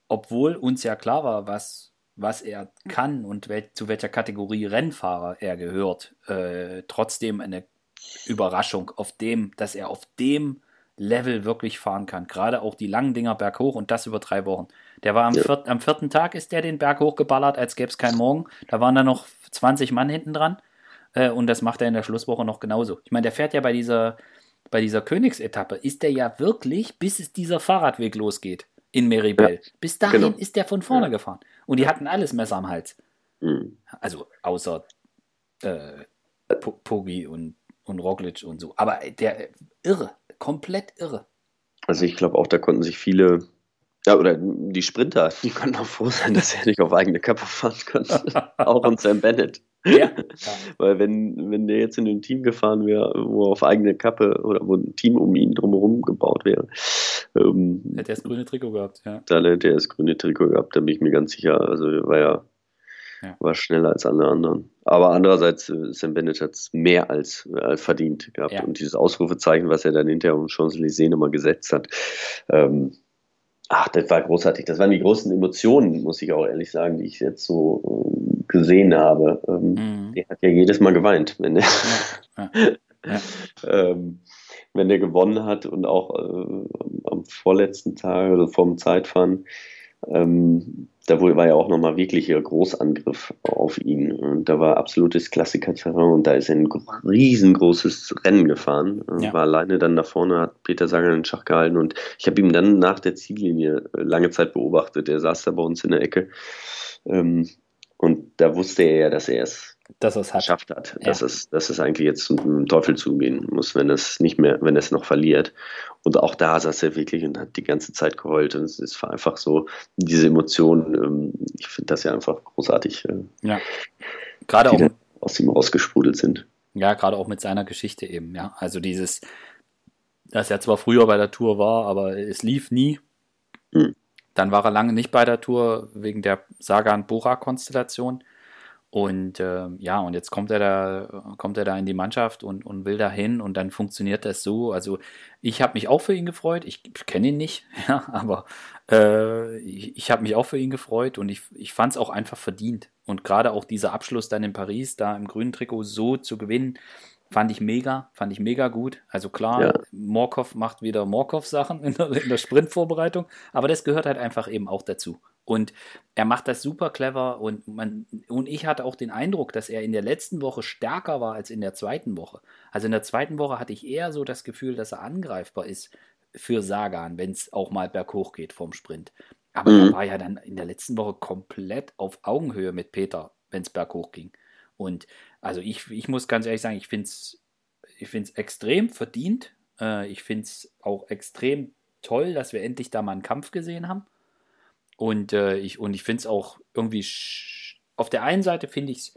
obwohl uns ja klar war, was was er kann und wel zu welcher Kategorie Rennfahrer er gehört, äh, trotzdem eine Überraschung auf dem, dass er auf dem Level wirklich fahren kann. Gerade auch die langen Dinger berghoch und das über drei Wochen. Der war am, ja. viert, am vierten Tag ist der den Berg hochgeballert, als gäbe es keinen Morgen. Da waren dann noch 20 Mann hinten dran. Äh, und das macht er in der Schlusswoche noch genauso. Ich meine, der fährt ja bei dieser, bei dieser Königsetappe, ist der ja wirklich, bis es dieser Fahrradweg losgeht in Meribel. Ja, Bis dahin genau. ist der von vorne ja. gefahren. Und die hatten alles Messer am Hals. Mhm. Also außer äh, Pogi und, und Roglic und so. Aber der irre, komplett irre. Also ich glaube auch, da konnten sich viele, ja, oder die Sprinter, die konnten auch froh sein, dass er nicht auf eigene Kappe fahren konnte. auch und Sam Bennett. Ja. Weil wenn, wenn der jetzt in ein Team gefahren wäre, wo auf eigene Kappe oder wo ein Team um ihn drumherum gebaut wäre, ähm, hätte er das grüne Trikot gehabt, ja. Dann hätte er das grüne Trikot gehabt, da bin ich mir ganz sicher. Also war ja, ja. war schneller als alle anderen. Aber andererseits, äh, Sam Bennett hat es mehr als äh, verdient gehabt. Ja. Und dieses Ausrufezeichen, was er dann hinterher um Champs-Élysées nochmal gesetzt hat, ähm, Ach, das war großartig. Das waren die großen Emotionen, muss ich auch ehrlich sagen, die ich jetzt so äh, gesehen habe. Ähm, mhm. Der hat ja jedes Mal geweint, wenn er, ja. Ja. ähm, wenn er gewonnen hat und auch äh, am vorletzten Tag oder vorm Zeitfahren ähm, da war ja auch nochmal wirklich ein Großangriff auf ihn. Und da war absolutes Klassiker-Terrain und da ist er ein riesengroßes Rennen gefahren. Ja. War alleine dann da vorne, hat Peter Sanger den Schach gehalten und ich habe ihn dann nach der Ziellinie lange Zeit beobachtet. Er saß da bei uns in der Ecke. Ähm, und da wusste er ja, dass er es dass es hat. geschafft hat. Ja. Dass, es, dass es eigentlich jetzt zum Teufel zugehen muss, wenn es nicht mehr, wenn es noch verliert. Und auch da saß er wirklich und hat die ganze Zeit geheult. Und es ist einfach so, diese Emotionen, ähm, ich finde das ja einfach großartig. Äh, ja. Gerade auch aus ihm rausgesprudelt sind. Ja, gerade auch mit seiner Geschichte eben, ja. Also dieses, dass er zwar früher bei der Tour war, aber es lief nie. Hm. Dann war er lange nicht bei der Tour wegen der Sagan-Bora-Konstellation. Und äh, ja, und jetzt kommt er da, kommt er da in die Mannschaft und, und will da hin und dann funktioniert das so. Also ich habe mich auch für ihn gefreut. Ich kenne ihn nicht, ja, aber äh, ich, ich habe mich auch für ihn gefreut und ich, ich fand es auch einfach verdient. Und gerade auch dieser Abschluss dann in Paris, da im grünen Trikot so zu gewinnen, fand ich mega, fand ich mega gut. Also klar, ja. Morkov macht wieder Morkov-Sachen in der, in der Sprintvorbereitung, aber das gehört halt einfach eben auch dazu. Und er macht das super clever und, man, und ich hatte auch den Eindruck, dass er in der letzten Woche stärker war als in der zweiten Woche. Also in der zweiten Woche hatte ich eher so das Gefühl, dass er angreifbar ist für Sagan, wenn es auch mal berghoch geht vom Sprint. Aber mhm. er war ja dann in der letzten Woche komplett auf Augenhöhe mit Peter, wenn es berghoch ging. Und also ich, ich muss ganz ehrlich sagen, ich finde es ich find's extrem verdient. Äh, ich finde es auch extrem toll, dass wir endlich da mal einen Kampf gesehen haben. Und äh, ich, und ich finde es auch irgendwie, auf der einen Seite finde ich es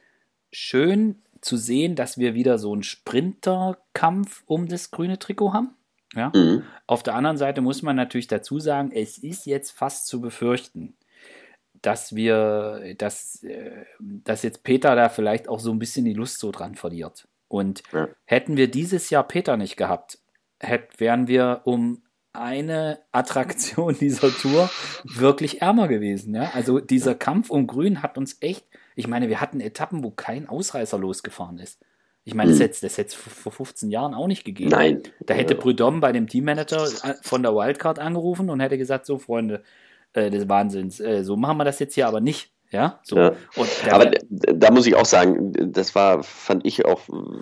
schön zu sehen, dass wir wieder so einen Sprinterkampf um das grüne Trikot haben. Ja? Mhm. Auf der anderen Seite muss man natürlich dazu sagen, es ist jetzt fast zu befürchten, dass wir, dass, äh, dass jetzt Peter da vielleicht auch so ein bisschen die Lust so dran verliert. Und ja. hätten wir dieses Jahr Peter nicht gehabt, hätt, wären wir um eine Attraktion dieser Tour wirklich ärmer gewesen. Ja? Also dieser Kampf um Grün hat uns echt, ich meine, wir hatten Etappen, wo kein Ausreißer losgefahren ist. Ich meine, das hätte es vor 15 Jahren auch nicht gegeben. Nein. Da hätte ja. Prudhomme bei dem Teammanager äh, von der Wildcard angerufen und hätte gesagt, so Freunde äh, des Wahnsinns, äh, so machen wir das jetzt hier aber nicht. Ja, so. Ja. aber da muss ich auch sagen, das war, fand ich auch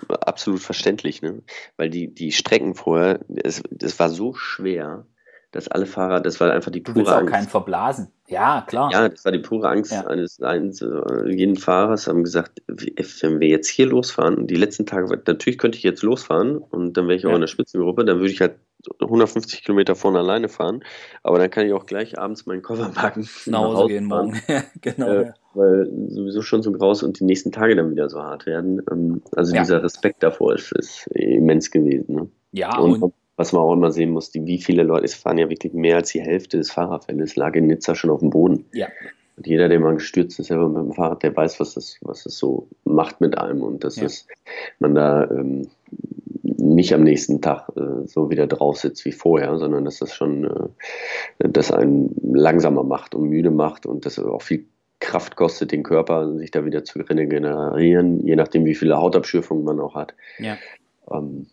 absolut verständlich, ne? weil die, die Strecken vorher, das, das war so schwer, dass alle Fahrer, das war einfach die pure du willst auch Angst. keinen verblasen. Ja, klar. Ja, das war die pure Angst ja. eines, eines äh, jeden Fahrers, haben gesagt, wenn wir jetzt hier losfahren, die letzten Tage, natürlich könnte ich jetzt losfahren und dann wäre ich auch ja. in der Spitzengruppe, dann würde ich halt 150 Kilometer vorne alleine fahren, aber dann kann ich auch gleich abends meinen Koffer packen. Nach Hause gehen morgen, genau. Äh, weil sowieso schon so graus und die nächsten Tage dann wieder so hart werden. Ähm, also ja. dieser Respekt davor ist, ist immens gewesen. Ne? Ja, und, und was man auch immer sehen muss, die, wie viele Leute, es fahren ja wirklich mehr als die Hälfte des Fahrerfeldes, lag in Nizza schon auf dem Boden. Ja. Und jeder, der mal gestürzt ist, selber mit dem Fahrrad, der weiß, was das, was das so macht mit einem und dass ja. das, man da ähm, nicht am nächsten Tag äh, so wieder drauf sitzt wie vorher, sondern dass das schon äh, das einen langsamer macht und müde macht und das auch viel Kraft kostet, den Körper sich da wieder zu regenerieren, je nachdem, wie viele Hautabschürfungen man auch hat. Ja. Ähm,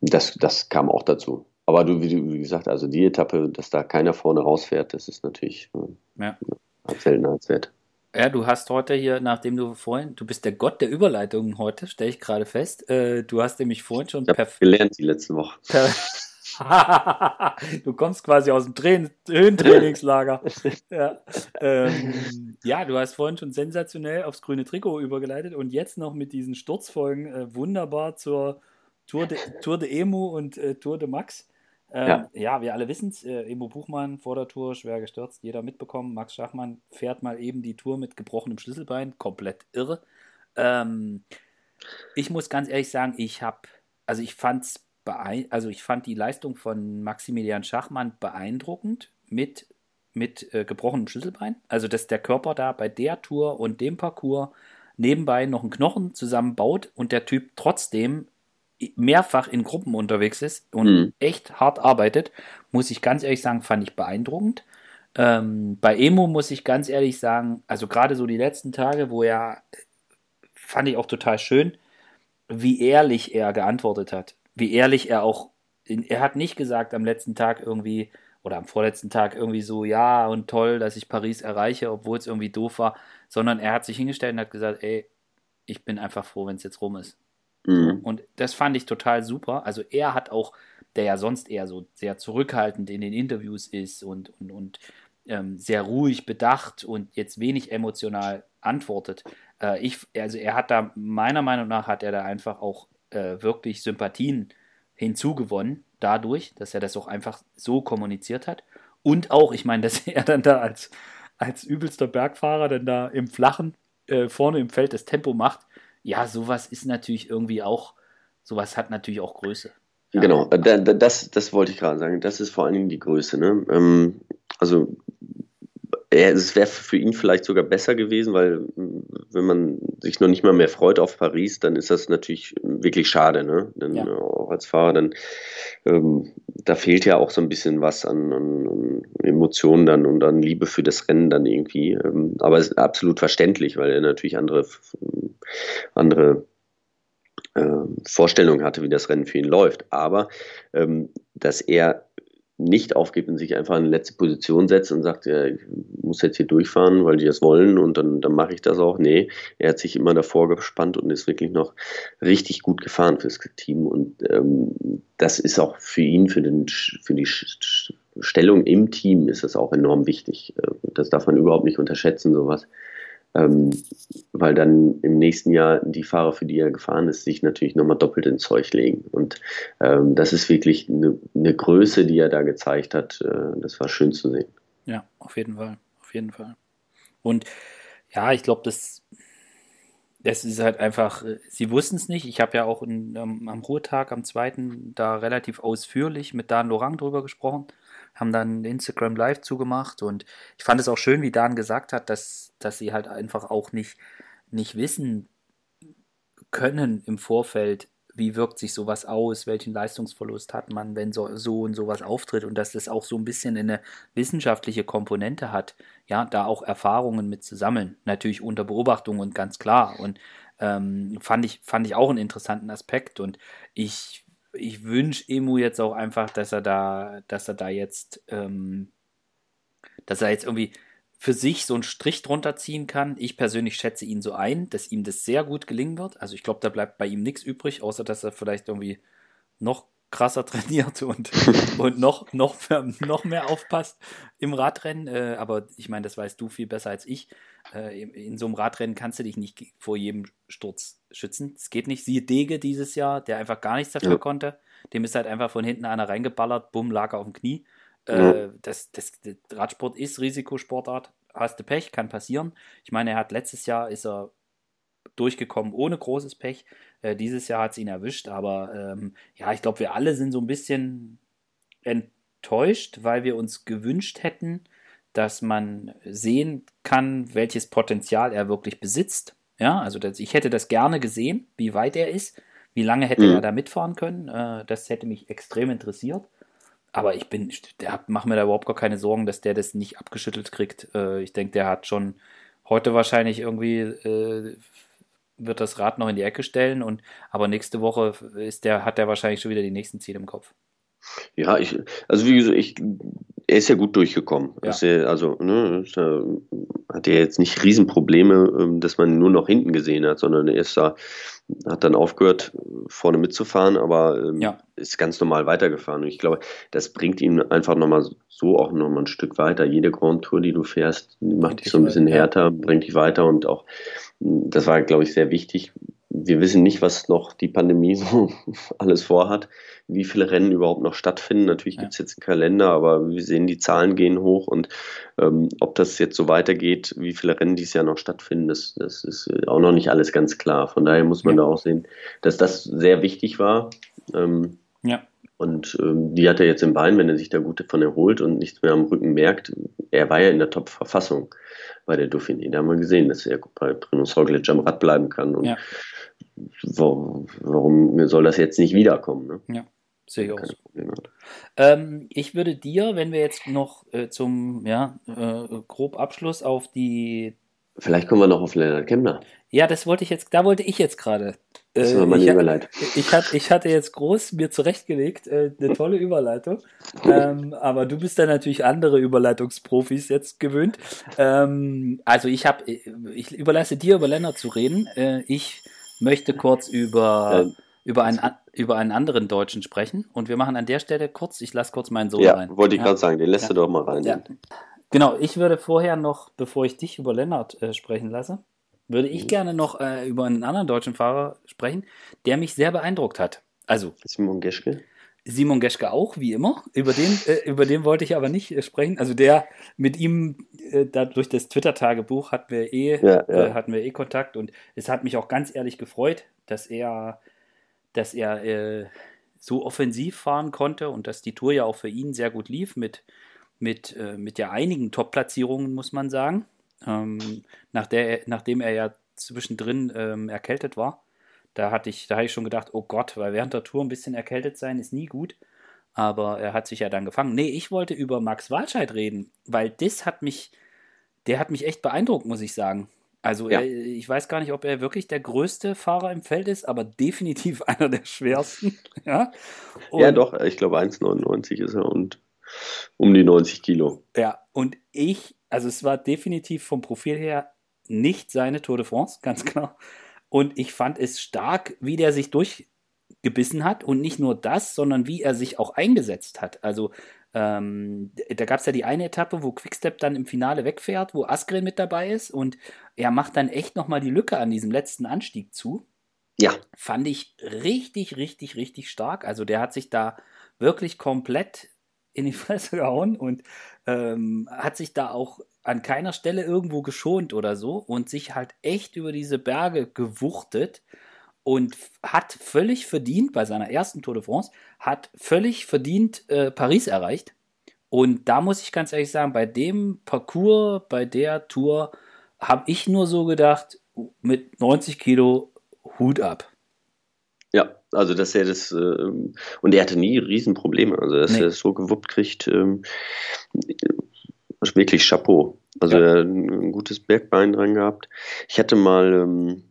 das, das kam auch dazu. Aber du, wie, wie, gesagt, also die Etappe, dass da keiner vorne rausfährt, das ist natürlich äh, ja. Ein Seltenheitswert. Ja, du hast heute hier, nachdem du vorhin, du bist der Gott der Überleitungen heute, stelle ich gerade fest. Äh, du hast nämlich vorhin schon perfekt gelernt die letzten Woche. du kommst quasi aus dem Train Höhentrainingslager. ja. Ähm, ja, du hast vorhin schon sensationell aufs grüne Trikot übergeleitet und jetzt noch mit diesen Sturzfolgen äh, wunderbar zur Tour de, Tour de Emu und äh, Tour de Max. Ähm, ja. ja. wir alle wissen es. Äh, Emo Buchmann vor der Tour schwer gestürzt, jeder mitbekommen. Max Schachmann fährt mal eben die Tour mit gebrochenem Schlüsselbein, komplett irre. Ähm, ich muss ganz ehrlich sagen, ich habe, also ich fand's also ich fand die Leistung von Maximilian Schachmann beeindruckend mit, mit äh, gebrochenem Schlüsselbein. Also dass der Körper da bei der Tour und dem Parcours nebenbei noch einen Knochen zusammenbaut und der Typ trotzdem mehrfach in Gruppen unterwegs ist und mhm. echt hart arbeitet, muss ich ganz ehrlich sagen, fand ich beeindruckend. Ähm, bei Emo muss ich ganz ehrlich sagen, also gerade so die letzten Tage, wo er, fand ich auch total schön, wie ehrlich er geantwortet hat. Wie ehrlich er auch, er hat nicht gesagt am letzten Tag irgendwie, oder am vorletzten Tag irgendwie so, ja und toll, dass ich Paris erreiche, obwohl es irgendwie doof war, sondern er hat sich hingestellt und hat gesagt, ey, ich bin einfach froh, wenn es jetzt rum ist. Mhm. Und das fand ich total super. Also er hat auch, der ja sonst eher so sehr zurückhaltend in den Interviews ist und, und, und ähm, sehr ruhig bedacht und jetzt wenig emotional antwortet. Äh, ich, also er hat da, meiner Meinung nach, hat er da einfach auch äh, wirklich Sympathien hinzugewonnen, dadurch, dass er das auch einfach so kommuniziert hat. Und auch, ich meine, dass er dann da als, als übelster Bergfahrer dann da im Flachen äh, vorne im Feld das Tempo macht ja, sowas ist natürlich irgendwie auch, sowas hat natürlich auch Größe. Ja. Genau, das, das wollte ich gerade sagen. Das ist vor allen Dingen die Größe. Ne? Ähm, also es wäre für ihn vielleicht sogar besser gewesen, weil wenn man sich noch nicht mal mehr freut auf Paris, dann ist das natürlich wirklich schade, ne? Denn ja. auch als Fahrer, dann ähm, da fehlt ja auch so ein bisschen was an, an, an, Emotionen dann und an Liebe für das Rennen dann irgendwie. Ähm, aber es ist absolut verständlich, weil er natürlich andere andere äh, Vorstellungen hatte, wie das Rennen für ihn läuft. Aber ähm, dass er nicht aufgibt und sich einfach in die letzte Position setzt und sagt, ja, ich muss jetzt hier durchfahren, weil die das wollen und dann, dann mache ich das auch. Nee, er hat sich immer davor gespannt und ist wirklich noch richtig gut gefahren fürs Team. Und ähm, das ist auch für ihn, für, den, für die Stellung im Team ist das auch enorm wichtig. Äh, das darf man überhaupt nicht unterschätzen, sowas ähm, weil dann im nächsten Jahr die Fahrer, für die er gefahren ist, sich natürlich nochmal doppelt ins Zeug legen. Und ähm, das ist wirklich eine, eine, Größe, die er da gezeigt hat. Äh, das war schön zu sehen. Ja, auf jeden Fall, auf jeden Fall. Und ja, ich glaube, das, das ist halt einfach, äh, sie wussten es nicht. Ich habe ja auch in, um, am Ruhetag am zweiten da relativ ausführlich mit Dan Lorang drüber gesprochen haben dann Instagram Live zugemacht und ich fand es auch schön, wie Dan gesagt hat, dass, dass sie halt einfach auch nicht, nicht wissen können im Vorfeld, wie wirkt sich sowas aus, welchen Leistungsverlust hat man, wenn so, so und sowas auftritt und dass das auch so ein bisschen eine wissenschaftliche Komponente hat, ja, da auch Erfahrungen mit zu sammeln. Natürlich unter Beobachtung und ganz klar. Und ähm, fand, ich, fand ich auch einen interessanten Aspekt. Und ich, ich wünsche Emu jetzt auch einfach, dass er da, dass er da jetzt, ähm, dass er jetzt irgendwie für sich so einen Strich drunter ziehen kann. Ich persönlich schätze ihn so ein, dass ihm das sehr gut gelingen wird. Also ich glaube, da bleibt bei ihm nichts übrig, außer dass er vielleicht irgendwie noch krasser trainiert und, und noch, noch, mehr, noch mehr aufpasst im Radrennen. Äh, aber ich meine, das weißt du viel besser als ich. Äh, in, in, so einem Radrennen kannst du dich nicht vor jedem Sturz schützen. Es geht nicht. Siehe Dege dieses Jahr, der einfach gar nichts dafür ja. konnte. Dem ist halt einfach von hinten einer reingeballert, bumm, lag er auf dem Knie. Äh, das, das, das, Radsport ist Risikosportart. Hast du Pech, kann passieren. Ich meine, er hat letztes Jahr ist er durchgekommen ohne großes Pech. Äh, dieses Jahr hat es ihn erwischt, aber ähm, ja, ich glaube, wir alle sind so ein bisschen enttäuscht, weil wir uns gewünscht hätten, dass man sehen kann, welches Potenzial er wirklich besitzt. Ja, also das, ich hätte das gerne gesehen, wie weit er ist, wie lange hätte mhm. er da mitfahren können. Äh, das hätte mich extrem interessiert. Aber ich bin, der mache mir da überhaupt gar keine Sorgen, dass der das nicht abgeschüttelt kriegt. Äh, ich denke, der hat schon heute wahrscheinlich irgendwie äh, wird das Rad noch in die Ecke stellen und aber nächste Woche ist der, hat der wahrscheinlich schon wieder die nächsten Ziele im Kopf. Ja, ich, also wie gesagt, ich, er ist ja gut durchgekommen. Ja. Er, also, ne, äh, hat ja jetzt nicht Riesenprobleme, ähm, dass man nur noch hinten gesehen hat, sondern er ist da hat dann aufgehört, vorne mitzufahren, aber ähm, ja. ist ganz normal weitergefahren. Und ich glaube, das bringt ihn einfach nochmal so auch nochmal ein Stück weiter. Jede Grand Tour, die du fährst, macht dich so ein bisschen härter, bringt dich weiter und auch, das war, glaube ich, sehr wichtig, wir wissen nicht, was noch die Pandemie so alles vorhat, wie viele Rennen überhaupt noch stattfinden. Natürlich ja. gibt es jetzt einen Kalender, aber wir sehen, die Zahlen gehen hoch und ähm, ob das jetzt so weitergeht, wie viele Rennen dieses Jahr noch stattfinden, das, das ist auch noch nicht alles ganz klar. Von daher muss man ja. da auch sehen, dass das sehr wichtig war. Ähm, ja. Und ähm, die hat er jetzt im Bein, wenn er sich da gut davon erholt und nichts mehr am Rücken merkt. Er war ja in der Top-Verfassung bei der Dauphiné. Da haben wir gesehen, dass er bei Bruno Roglic am Rad bleiben kann. Und ja warum, soll das jetzt nicht wiederkommen? Ne? Ja, sehe ich auch. Ähm, ich würde dir, wenn wir jetzt noch äh, zum ja, äh, grob Abschluss auf die. Vielleicht kommen wir noch auf Leonard Kemner. Ja, das wollte ich jetzt, da wollte ich jetzt gerade. Das war meine ich, Überleitung. Ich, hatte, ich hatte jetzt groß mir zurechtgelegt, äh, eine tolle Überleitung. ähm, aber du bist da natürlich andere Überleitungsprofis jetzt gewöhnt. Ähm, also ich habe, ich überlasse dir über Lennart zu reden. Äh, ich möchte kurz über, ja. über, einen, über einen anderen Deutschen sprechen. Und wir machen an der Stelle kurz, ich lasse kurz meinen Sohn ja, rein. Wollte ich ja. gerade sagen, den lässt du doch mal rein. Genau, ich würde vorher noch, bevor ich dich über Lennart äh, sprechen lasse, würde ich mhm. gerne noch äh, über einen anderen deutschen Fahrer sprechen, der mich sehr beeindruckt hat. Also Simon Geschke. Simon Geschke auch, wie immer. Über den, äh, über den wollte ich aber nicht äh, sprechen. Also der mit ihm, äh, da, durch das Twitter-Tagebuch hatten wir eh, ja, ja. Äh, hatten wir eh Kontakt und es hat mich auch ganz ehrlich gefreut, dass er, dass er äh, so offensiv fahren konnte und dass die Tour ja auch für ihn sehr gut lief mit, mit, äh, mit ja einigen Top-Platzierungen, muss man sagen. Ähm, nach der, nachdem er ja zwischendrin ähm, erkältet war. Da hatte ich, da habe ich schon gedacht, oh Gott, weil während der Tour ein bisschen erkältet sein ist nie gut. Aber er hat sich ja dann gefangen. Nee, ich wollte über Max Walscheid reden, weil das hat mich, der hat mich echt beeindruckt, muss ich sagen. Also ja. er, ich weiß gar nicht, ob er wirklich der größte Fahrer im Feld ist, aber definitiv einer der schwersten. ja, ja doch, ich glaube 1,99 ist er und um die 90 Kilo. Ja, und ich, also es war definitiv vom Profil her nicht seine Tour de France, ganz klar. Und ich fand es stark, wie der sich durchgebissen hat. Und nicht nur das, sondern wie er sich auch eingesetzt hat. Also ähm, da gab es ja die eine Etappe, wo Quickstep dann im Finale wegfährt, wo Askren mit dabei ist. Und er macht dann echt nochmal die Lücke an diesem letzten Anstieg zu. Ja. Fand ich richtig, richtig, richtig stark. Also der hat sich da wirklich komplett in die Fresse gehauen und ähm, hat sich da auch an keiner Stelle irgendwo geschont oder so und sich halt echt über diese Berge gewuchtet und hat völlig verdient bei seiner ersten Tour de France, hat völlig verdient äh, Paris erreicht. Und da muss ich ganz ehrlich sagen, bei dem Parcours, bei der Tour, habe ich nur so gedacht, mit 90 Kilo Hut ab. Ja, also dass er das, äh, und er hatte nie Riesenprobleme, also dass nee. er das so gewuppt kriegt, ähm, wirklich Chapeau. Also ja. er hat ein gutes Bergbein dran gehabt. Ich hatte mal ähm,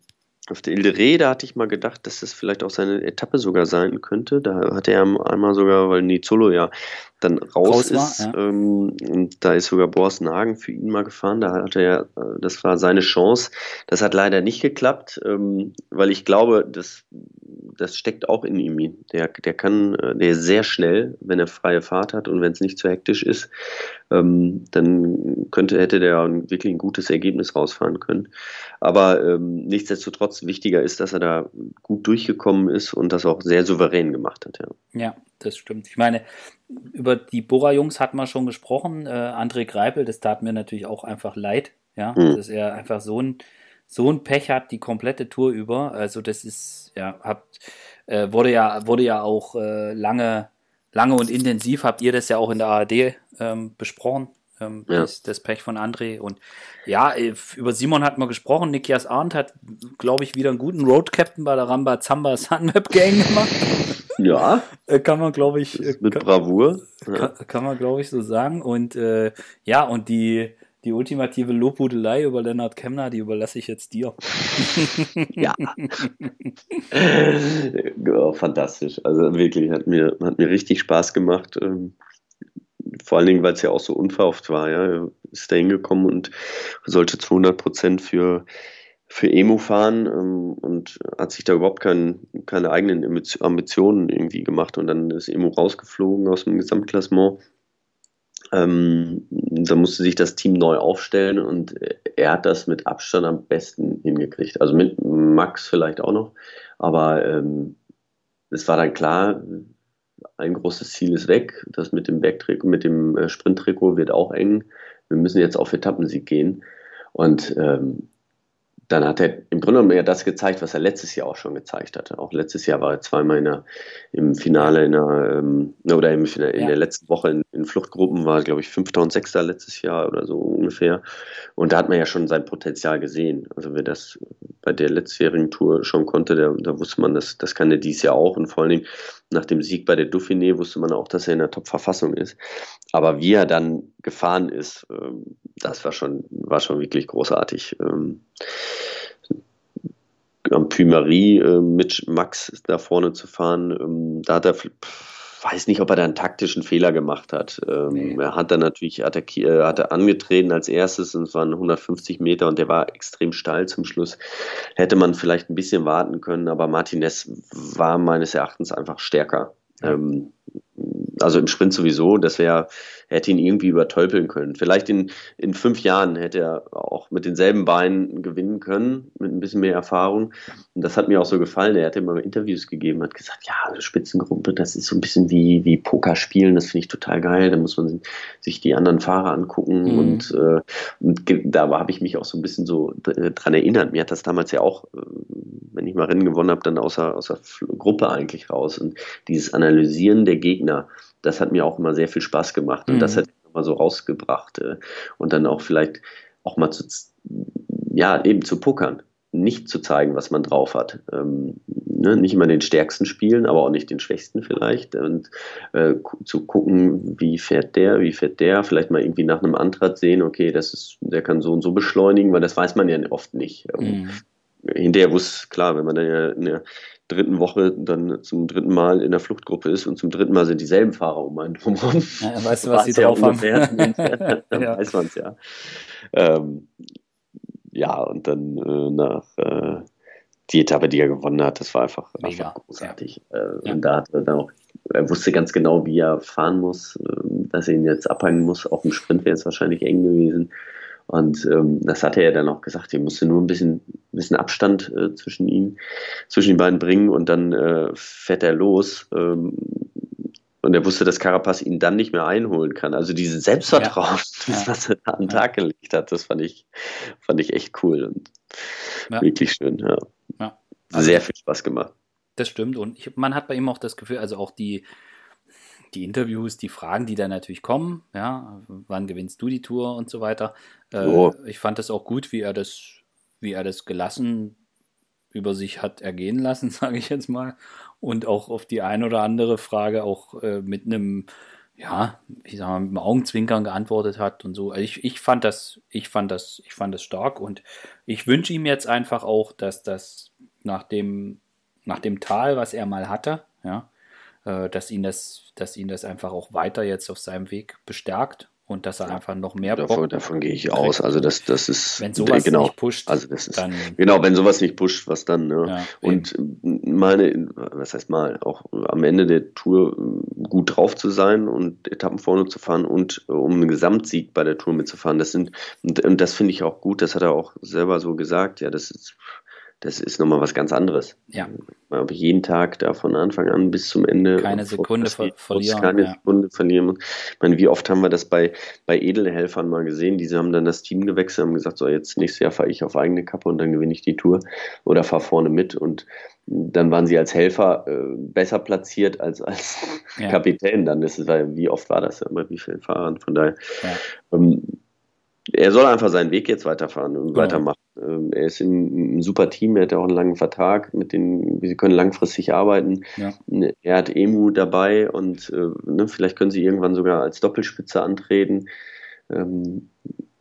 auf der Ilde Reh, da hatte ich mal gedacht, dass das vielleicht auch seine Etappe sogar sein könnte. Da hatte er einmal sogar, weil Nizolo ja dann raus, raus ist, war, ja. ähm, und da ist sogar Boris Nagen für ihn mal gefahren. Da hatte er, äh, das war seine Chance. Das hat leider nicht geklappt, ähm, weil ich glaube, das, das steckt auch in ihm. Der, der kann, äh, der ist sehr schnell, wenn er freie Fahrt hat und wenn es nicht zu hektisch ist, ähm, dann könnte, hätte der wirklich ein gutes Ergebnis rausfahren können. Aber ähm, nichtsdestotrotz wichtiger ist, dass er da gut durchgekommen ist und das auch sehr souverän gemacht hat. Ja, ja das stimmt. Ich meine, über die Bora-Jungs hat man schon gesprochen. Äh, André Greipel, das tat mir natürlich auch einfach leid, ja, mhm. dass er einfach so ein, so ein Pech hat, die komplette Tour über. Also das ist, ja, habt, äh, wurde ja, wurde ja auch äh, lange, lange und intensiv, habt ihr das ja auch in der ARD ähm, besprochen. Ähm, ja. das, das, Pech von André. Und ja, äh, über Simon hat man gesprochen. Nikias Arndt hat, glaube ich, wieder einen guten Road Captain bei der Ramba Zamba Sunmap Gang gemacht. Ja. Äh, kann man, glaube ich. Mit kann, Bravour. Ja. Kann, kann, man, glaube ich, so sagen. Und äh, ja, und die, die ultimative Lobhudelei über Lennart Kemner, die überlasse ich jetzt dir. ja. oh, fantastisch. Also wirklich, hat mir, hat mir richtig Spaß gemacht. Vor allen Dingen, weil es ja auch so unverhofft war. Ja. Ist da hingekommen und sollte zu 100 Prozent für für Emo fahren ähm, und hat sich da überhaupt kein, keine eigenen Ambitionen irgendwie gemacht und dann ist Emo rausgeflogen aus dem Gesamtklassement. Ähm, da musste sich das Team neu aufstellen und er hat das mit Abstand am besten hingekriegt. Also mit Max vielleicht auch noch, aber ähm, es war dann klar, ein großes Ziel ist weg. Das mit dem Bergtrikot, mit dem äh, Sprinttrikot wird auch eng. Wir müssen jetzt auf Etappensieg gehen. Und ähm, dann hat er im Grunde genommen ja das gezeigt, was er letztes Jahr auch schon gezeigt hatte. Auch letztes Jahr war er zweimal in der, im Finale in der, ähm, oder im, in ja. der letzten Woche in, in Fluchtgruppen war, glaube ich, Fünfter und Sechster letztes Jahr oder so ungefähr. Und da hat man ja schon sein Potenzial gesehen. Also wer das bei der letztjährigen Tour schon konnte, der, da wusste man, dass das kann er dies Jahr auch. Und vor allen Dingen nach dem Sieg bei der Dauphiné wusste man auch, dass er in der Top-Verfassung ist. Aber wie er dann gefahren ist, ähm, das war schon, war schon wirklich großartig. Ähm, am Puy-Marie äh, mit Max da vorne zu fahren, ähm, da hat er weiß nicht, ob er da einen taktischen Fehler gemacht hat. Ähm, nee. Er hat dann natürlich attackiert, äh, hat er angetreten als erstes und es waren 150 Meter und der war extrem steil zum Schluss. Hätte man vielleicht ein bisschen warten können, aber Martinez war meines Erachtens einfach stärker. Ja. Ähm, also im Sprint sowieso, das wäre, hätte ihn irgendwie übertölpeln können. Vielleicht in, in fünf Jahren hätte er auch mit denselben Beinen gewinnen können, mit ein bisschen mehr Erfahrung. Und das hat mir auch so gefallen. Er hat immer Interviews gegeben, hat gesagt, ja, Spitzengruppe, das ist so ein bisschen wie, wie Poker spielen, das finde ich total geil. Da muss man sich die anderen Fahrer angucken. Mhm. Und, äh, und da habe ich mich auch so ein bisschen so dran erinnert. Mir hat das damals ja auch, äh, wenn ich mal Rennen gewonnen habe, dann außer, außer Gruppe eigentlich raus. Und dieses Analysieren der Gegner, das hat mir auch immer sehr viel Spaß gemacht und mhm. das hat immer so rausgebracht äh, und dann auch vielleicht auch mal zu, ja, eben zu pokern, nicht zu zeigen, was man drauf hat. Ähm, ne? Nicht immer den stärksten spielen, aber auch nicht den schwächsten vielleicht und äh, zu gucken, wie fährt der, wie fährt der, vielleicht mal irgendwie nach einem Antritt sehen, okay, das ist, der kann so und so beschleunigen, weil das weiß man ja oft nicht. Ähm, mhm. Hinterher wusste, klar, wenn man dann ja der dritten Woche dann zum dritten Mal in der Fluchtgruppe ist und zum dritten Mal sind dieselben Fahrer um einen drumherum. Ja, weißt du, was sie drauf haben? dann ja. weiß man es ja. Ähm, ja, und dann äh, nach äh, die Etappe, die er gewonnen hat, das war einfach, einfach großartig. Ja. Äh, und da hat er dann auch, er wusste ganz genau, wie er fahren muss, ähm, dass er ihn jetzt abhängen muss. Auch im Sprint wäre es wahrscheinlich eng gewesen. Und ähm, das hatte er dann auch gesagt, er musste nur ein bisschen, ein bisschen Abstand äh, zwischen ihnen, zwischen den beiden bringen und dann äh, fährt er los. Ähm, und er wusste, dass Carapaz ihn dann nicht mehr einholen kann. Also dieses Selbstvertrauen, ja. Ja. was er da an den Tag gelegt hat, das fand ich, fand ich echt cool und ja. wirklich schön. Ja. Also, Sehr viel Spaß gemacht. Das stimmt. Und ich, man hat bei ihm auch das Gefühl, also auch die, die Interviews, die Fragen, die da natürlich kommen, ja, wann gewinnst du die Tour und so weiter. Äh, oh. Ich fand das auch gut, wie er das, wie er das gelassen über sich hat ergehen lassen, sage ich jetzt mal. Und auch auf die ein oder andere Frage auch äh, mit einem, ja, ich sag mal, mit einem Augenzwinkern geantwortet hat und so. Also ich, ich fand das, ich fand das, ich fand das stark und ich wünsche ihm jetzt einfach auch, dass das nach dem, nach dem Tal, was er mal hatte, ja, äh, dass ihn das, dass ihn das einfach auch weiter jetzt auf seinem Weg bestärkt und dass er ja, einfach noch mehr davon, davon gehe ich aus. Also das, das ist wenn sowas genau, nicht pusht, also das ist dann, genau, wenn sowas nicht pusht, was dann. Ne? Ja, und meine, was heißt mal, auch am Ende der Tour gut drauf zu sein und Etappen vorne zu fahren und um einen Gesamtsieg bei der Tour mitzufahren, das sind und, und das finde ich auch gut. Das hat er auch selber so gesagt. Ja, das ist das ist nochmal was ganz anderes. Ja. Aber jeden Tag da von Anfang an bis zum Ende. Keine Sekunde ver verlieren. Keine ja. Sekunde verlieren. Ich meine, wie oft haben wir das bei, bei Edelhelfern mal gesehen? Diese haben dann das Team gewechselt, haben gesagt, so jetzt nächstes Jahr fahre ich auf eigene Kappe und dann gewinne ich die Tour oder fahre vorne mit und dann waren sie als Helfer äh, besser platziert als als ja. Kapitän. Dann ist es, wie oft war das? Bei wie vielen Fahrern? Von daher. Ja. Ähm, er soll einfach seinen Weg jetzt weiterfahren und genau. weitermachen. Ähm, er ist in einem super Team, er hat ja auch einen langen Vertrag, mit dem sie können langfristig arbeiten. Ja. Ne, er hat Emu dabei und äh, ne, vielleicht können sie irgendwann sogar als Doppelspitze antreten. Ähm,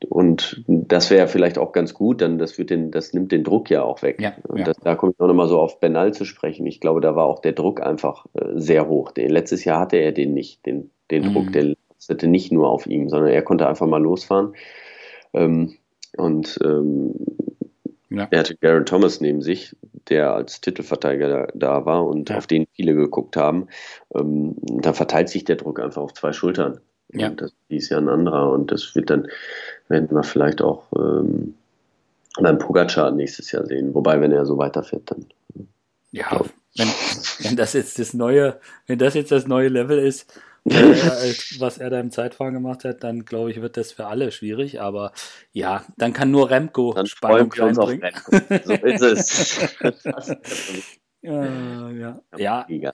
und das wäre vielleicht auch ganz gut, dann das wird den, das nimmt den Druck ja auch weg. Ja, und ja. Das, da komme ich auch nochmal so auf Benal zu sprechen. Ich glaube, da war auch der Druck einfach äh, sehr hoch. Letztes Jahr hatte er den nicht, den, den mhm. Druck, der hatte nicht nur auf ihm, sondern er konnte einfach mal losfahren. Ähm, und ähm, ja. er hatte Garen Thomas neben sich, der als Titelverteidiger da, da war und ja. auf den viele geguckt haben. Ähm, da verteilt sich der Druck einfach auf zwei Schultern. Ja. Und das ist ja ein anderer und das wird dann, werden wir vielleicht auch ähm, beim Pogacar nächstes Jahr sehen. Wobei, wenn er so weiterfährt, dann. Ja, wenn, wenn das jetzt das neue, wenn das jetzt das neue Level ist, was er da im Zeitfahren gemacht hat, dann glaube ich, wird das für alle schwierig. Aber ja, dann kann nur Remco dann Spannung reinbringen. So ist es. ja, ja. ja.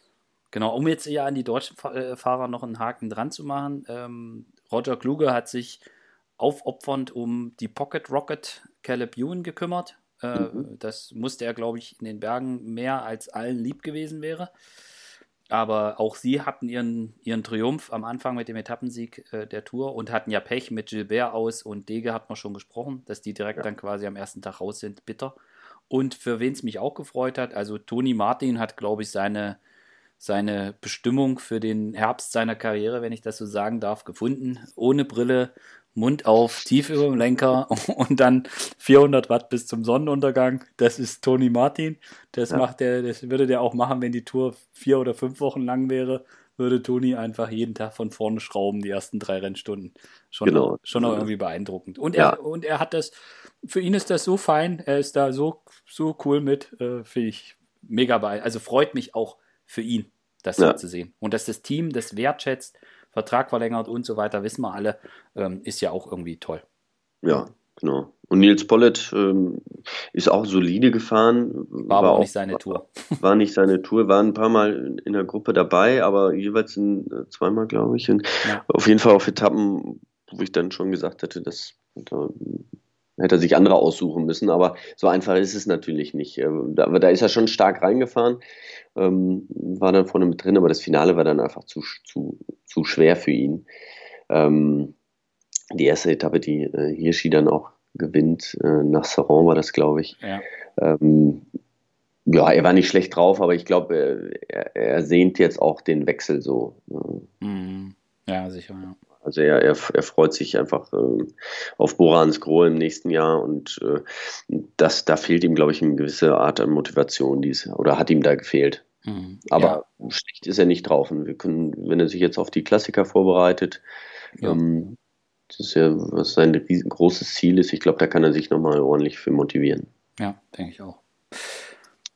Genau, um jetzt ja an die deutschen äh, Fahrer noch einen Haken dran zu machen. Ähm, Roger Kluge hat sich aufopfernd um die Pocket Rocket Caleb Ewan gekümmert. Äh, mhm. Das musste er, glaube ich, in den Bergen mehr als allen lieb gewesen wäre. Aber auch sie hatten ihren, ihren Triumph am Anfang mit dem Etappensieg äh, der Tour und hatten ja Pech mit Gilbert aus und Dege hat man schon gesprochen, dass die direkt ja. dann quasi am ersten Tag raus sind. Bitter. Und für wen es mich auch gefreut hat, also Toni Martin hat, glaube ich, seine, seine Bestimmung für den Herbst seiner Karriere, wenn ich das so sagen darf, gefunden. Ohne Brille, Mund auf, tief über dem Lenker und dann 400 Watt bis zum Sonnenuntergang. Das ist Toni Martin. Das ja. macht der, das würde der auch machen, wenn die Tour vier oder fünf Wochen lang wäre. Würde Toni einfach jeden Tag von vorne schrauben, die ersten drei Rennstunden. Schon, genau. schon auch irgendwie beeindruckend. Und er, ja. und er hat das, für ihn ist das so fein, er ist da so, so cool mit, äh, finde ich mega bei. Also freut mich auch für ihn, das ja. so zu sehen. Und dass das Team das wertschätzt, Vertrag verlängert und so weiter, wissen wir alle, ähm, ist ja auch irgendwie toll. Ja, genau. Und Nils Pollitt ähm, ist auch solide gefahren. War, aber auch nicht seine Tour. War nicht seine Tour, war ein paar Mal in der Gruppe dabei, aber jeweils in, äh, zweimal, glaube ich. Ja. Auf jeden Fall auf Etappen, wo ich dann schon gesagt hätte, dass da hätte er sich andere aussuchen müssen, aber so einfach ist es natürlich nicht. Ähm, da, da ist er schon stark reingefahren, ähm, war dann vorne mit drin, aber das Finale war dann einfach zu, zu, zu schwer für ihn. Ähm, die erste Etappe, die äh, Hirschi dann auch gewinnt, äh, nach Saron war das, glaube ich. Ja. Ähm, ja, er war nicht schlecht drauf, aber ich glaube, er, er, sehnt jetzt auch den Wechsel so. Mhm. Ja, sicher, ja. Also er, er, er freut sich einfach äh, auf Borans Groh im nächsten Jahr und äh, das, da fehlt ihm, glaube ich, eine gewisse Art an Motivation, dies, oder hat ihm da gefehlt. Mhm, Aber ja. schlecht ist er nicht drauf. Und wir können, wenn er sich jetzt auf die Klassiker vorbereitet, ja. ähm, das ist ja, was sein riesengroßes Ziel ist, ich glaube, da kann er sich nochmal ordentlich für motivieren. Ja, denke ich auch.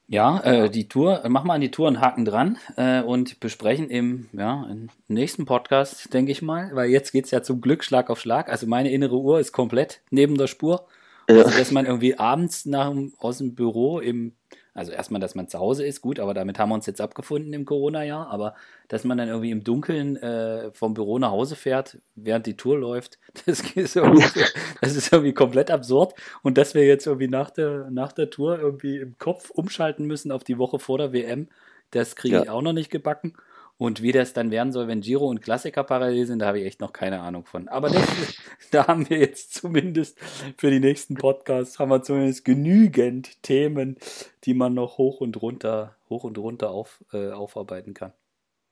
Ja, äh, die Tour, machen wir an die Tour einen Haken dran äh, und besprechen im, ja, im nächsten Podcast, denke ich mal, weil jetzt geht es ja zum Glück Schlag auf Schlag. Also meine innere Uhr ist komplett neben der Spur. Ja. Also, dass man irgendwie abends nach, aus dem Büro im Also erstmal, dass man zu Hause ist, gut, aber damit haben wir uns jetzt abgefunden im Corona-Jahr. Aber dass man dann irgendwie im Dunkeln äh, vom Büro nach Hause fährt, während die Tour läuft, das ist, das ist irgendwie komplett absurd. Und dass wir jetzt irgendwie nach der, nach der Tour irgendwie im Kopf umschalten müssen auf die Woche vor der WM, das kriege ich ja. auch noch nicht gebacken. Und wie das dann werden soll, wenn Giro und Klassiker parallel sind, da habe ich echt noch keine Ahnung von. Aber das, da haben wir jetzt zumindest für die nächsten Podcasts haben wir zumindest genügend Themen, die man noch hoch und runter, hoch und runter auf, äh, aufarbeiten kann.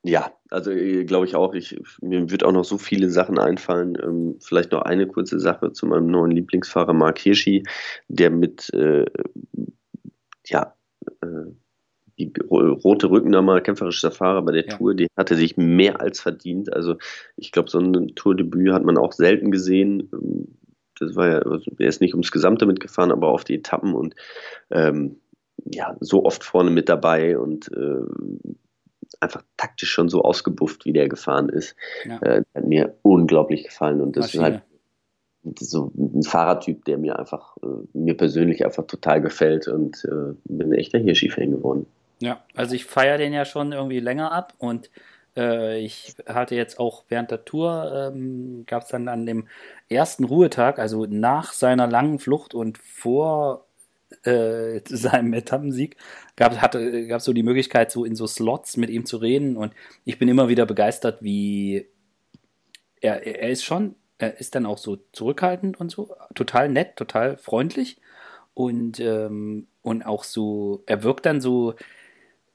Ja, also äh, glaube ich auch. Ich, mir wird auch noch so viele Sachen einfallen. Ähm, vielleicht noch eine kurze Sache zu meinem neuen Lieblingsfahrer Mark Hirschi, der mit äh, ja, äh, die rote Rückennummer, kämpferischer Fahrer bei der ja. Tour, die hatte sich mehr als verdient. Also ich glaube, so ein Tourdebüt hat man auch selten gesehen. Das war ja, also er ist nicht ums Gesamte mitgefahren, aber auf die Etappen und ähm, ja, so oft vorne mit dabei und äh, einfach taktisch schon so ausgebufft, wie der gefahren ist. Ja. Äh, hat mir unglaublich gefallen und das Maschine. ist halt so ein Fahrertyp, der mir einfach, äh, mir persönlich einfach total gefällt und äh, bin ein echter Hirschi-Fan geworden. Ja, also ich feiere den ja schon irgendwie länger ab und äh, ich hatte jetzt auch während der Tour, ähm, gab es dann an dem ersten Ruhetag, also nach seiner langen Flucht und vor äh, seinem Etappensieg, gab es so die Möglichkeit, so in so Slots mit ihm zu reden und ich bin immer wieder begeistert, wie er, er ist schon, er ist dann auch so zurückhaltend und so, total nett, total freundlich und, ähm, und auch so, er wirkt dann so,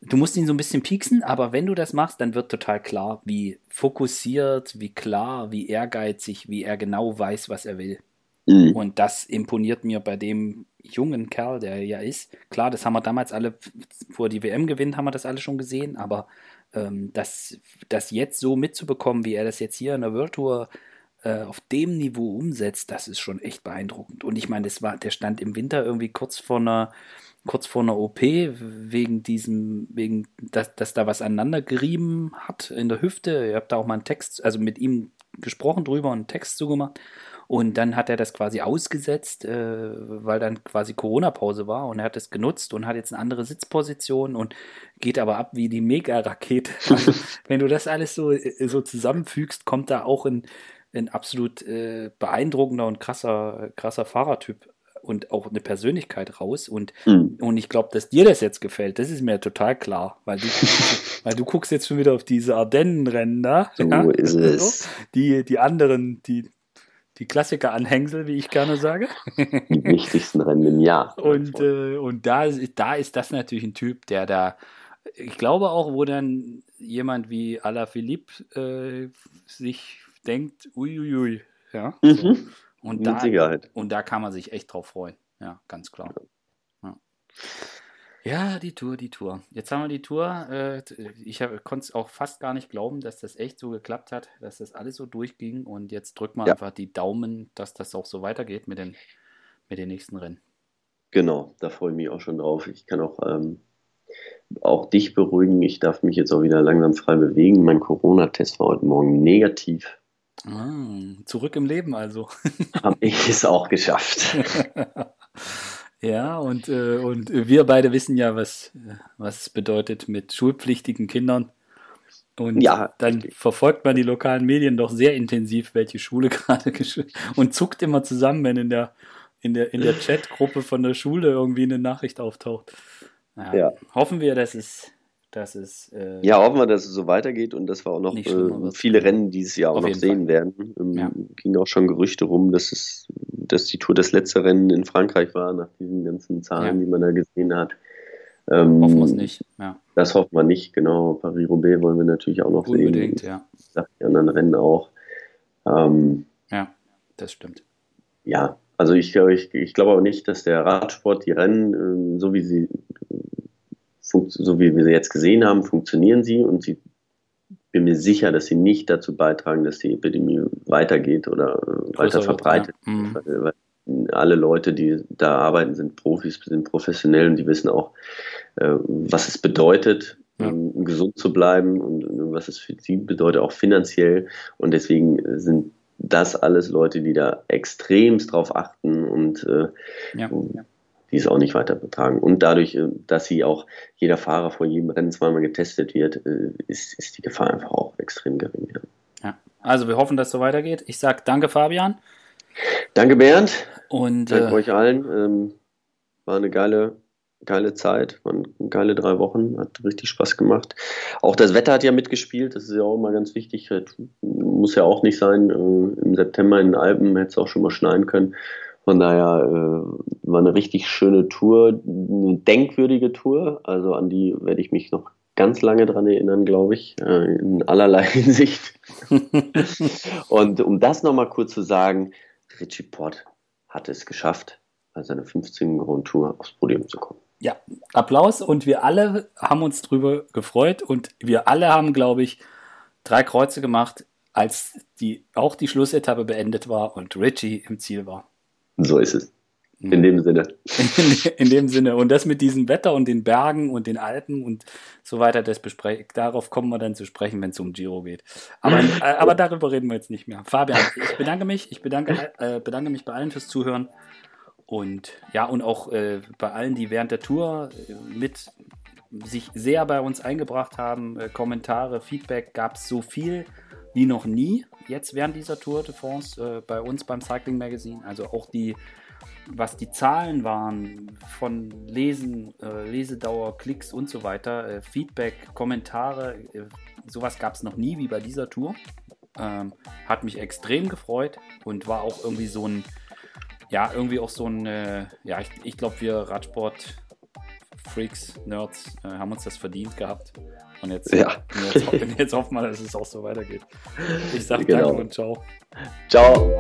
du musst ihn so ein bisschen pieksen, aber wenn du das machst, dann wird total klar, wie fokussiert, wie klar, wie ehrgeizig, wie er genau weiß, was er will. Mhm. Und das imponiert mir bei dem jungen Kerl, der er ja ist. Klar, das haben wir damals alle, vor die WM gewinnt, haben wir das alle schon gesehen, aber ähm, das, das jetzt so mitzubekommen, wie er das jetzt hier in der World Tour äh, auf dem Niveau umsetzt, das ist schon echt beeindruckend. Und ich meine, das war, der stand im Winter irgendwie kurz vor einer kurz vor einer OP wegen diesem, wegen, dass, dass da was aneinander gerieben hat in der Hüfte. Ihr habt da auch mal einen Text, also mit ihm gesprochen drüber, einen Text zugemacht. Und dann hat er das quasi ausgesetzt, äh, weil dann quasi Corona-Pause war und er hat es genutzt und hat jetzt eine andere Sitzposition und geht aber ab wie die Mega-Rakete. Also, wenn du das alles so, äh, so zusammenfügst, kommt da auch ein, ein absolut äh, beeindruckender und krasser, krasser Fahrertyp und auch eine Persönlichkeit raus. Und, mhm. und ich glaube, dass dir das jetzt gefällt, das ist mir total klar, weil du, weil du guckst jetzt schon wieder auf diese Ardennenrennen da. So ja, ist es. Die, die anderen, die, die Klassiker-Anhängsel, wie ich gerne sage. Die wichtigsten Rennen im Jahr. Und, äh, und da, da ist das natürlich ein Typ, der da, ich glaube auch, wo dann jemand wie Alaphilippe äh, sich denkt, uiuiui, ja. Mhm. Und Mit da, Sicherheit. Und da kann man sich echt drauf freuen. Ja, ganz klar. Ja. ja die Tour, die Tour. Jetzt haben wir die Tour. Äh, ich konnte es auch fast gar nicht glauben, dass das echt so geklappt hat, dass das alles so durchging. Und jetzt drücken wir ja. einfach die Daumen, dass das auch so weitergeht mit den, mit den nächsten Rennen. Genau, da freue ich mich auch schon drauf. Ich kann auch, ähm, auch dich beruhigen. Ich darf mich jetzt auch wieder langsam frei bewegen. Mein Corona-Test war heute Morgen negativ. Ah, zurück im Leben also. Habe ich es auch geschafft. ja, und, äh, und wir beide wissen ja, was, was es bedeutet mit schulpflichtigen Kindern. Und ja, dann richtig. verfolgt man die lokalen Medien doch sehr intensiv, welche Schule gerade und zuckt immer zusammen, wenn in der, in der, in der Chatgruppe von der Schule irgendwie eine Nachricht auftaucht. Naja, ja. Hoffen wir, dass es dass es. Äh, ja, hoffen wir, dass es so weitergeht und dass wir auch noch äh, viele Rennen dieses Jahr auch noch sehen Fall. werden. Ähm, ja. Ging auch schon Gerüchte rum, dass es, dass die Tour das letzte Rennen in Frankreich war, nach diesen ganzen Zahlen, ja. die man da gesehen hat. Ähm, hoffen wir es nicht. Ja. Das hoffen wir nicht, genau. Paris-Roubaix wollen wir natürlich auch noch Unbedingt, sehen. Unbedingt, ja. Die anderen Rennen auch. Ähm, ja, das stimmt. Ja, also ich, ich, ich glaube auch nicht, dass der Radsport die Rennen, ähm, so wie sie so wie wir sie jetzt gesehen haben, funktionieren sie und sie bin mir sicher, dass sie nicht dazu beitragen, dass die Epidemie weitergeht oder äh, weiter verbreitet. Ja. Mhm. Weil, alle Leute, die da arbeiten, sind Profis, sind professionell und die wissen auch, äh, was es bedeutet, ja. Ähm, gesund zu bleiben und, und was es für sie bedeutet, auch finanziell. Und deswegen sind das alles Leute, die da extremst drauf achten und äh, ja. Es auch nicht weiter betragen. Und dadurch, äh, dass sie auch jeder Fahrer vor jedem Rennen zweimal getestet wird, äh, ist, ist die Gefahr einfach auch extrem gering. Ja. ja. Also wir hoffen, dass es so weitergeht. Ich sage danke, Fabian. Danke, Bernd. Und danke äh, euch allen. Ähm, war eine geile geile Zeit, waren geile drei Wochen, hat richtig Spaß gemacht. Auch das Wetter hat ja mitgespielt, das ist ja auch immer ganz wichtig. Muss ja auch nicht sein. Äh, Im September in den Alpen hätte es auch schon mal schneien können. Von daher äh, war eine richtig schöne Tour, eine denkwürdige Tour. Also an die werde ich mich noch ganz lange dran erinnern, glaube ich, äh, in allerlei Hinsicht. Und um das nochmal kurz zu sagen, Richie Port hat es geschafft, bei seiner 15. Grand Tour aufs Podium zu kommen. Ja, Applaus und wir alle haben uns drüber gefreut und wir alle haben, glaube ich, drei Kreuze gemacht, als die, auch die Schlussetappe beendet war und Richie im Ziel war. So ist es. In dem Sinne. In, in, dem Sinne. Und das mit diesem Wetter und den Bergen und den Alpen und so weiter, das darauf kommen wir dann zu sprechen, wenn es um Giro geht. Aber, äh, aber darüber reden wir jetzt nicht mehr. Fabian, ich bedanke mich. Ich bedanke, äh, bedanke mich bei allen fürs Zuhören. Und ja, und auch äh, bei allen, die während der Tour äh, mit sich sehr bei uns eingebracht haben, äh, Kommentare, Feedback, gab es so viel wie noch nie jetzt während dieser Tour de France äh, bei uns beim Cycling Magazine. Also auch die, was die Zahlen waren von Lesen, äh, Lesedauer, Klicks und so weiter, äh, Feedback, Kommentare, sowas gab es noch nie wie bei dieser Tour. Ähm, hat mich extrem gefreut und war auch irgendwie so ein ja, irgendwie auch so ein, äh, ja, ich, ich glaube, wir Radsport-Freaks, Nerds, äh, haben uns das verdient gehabt. Und jetzt, ja. jetzt, jetzt hoffen wir, dass es auch so weitergeht. Ich sage genau. danke und ciao. Ciao.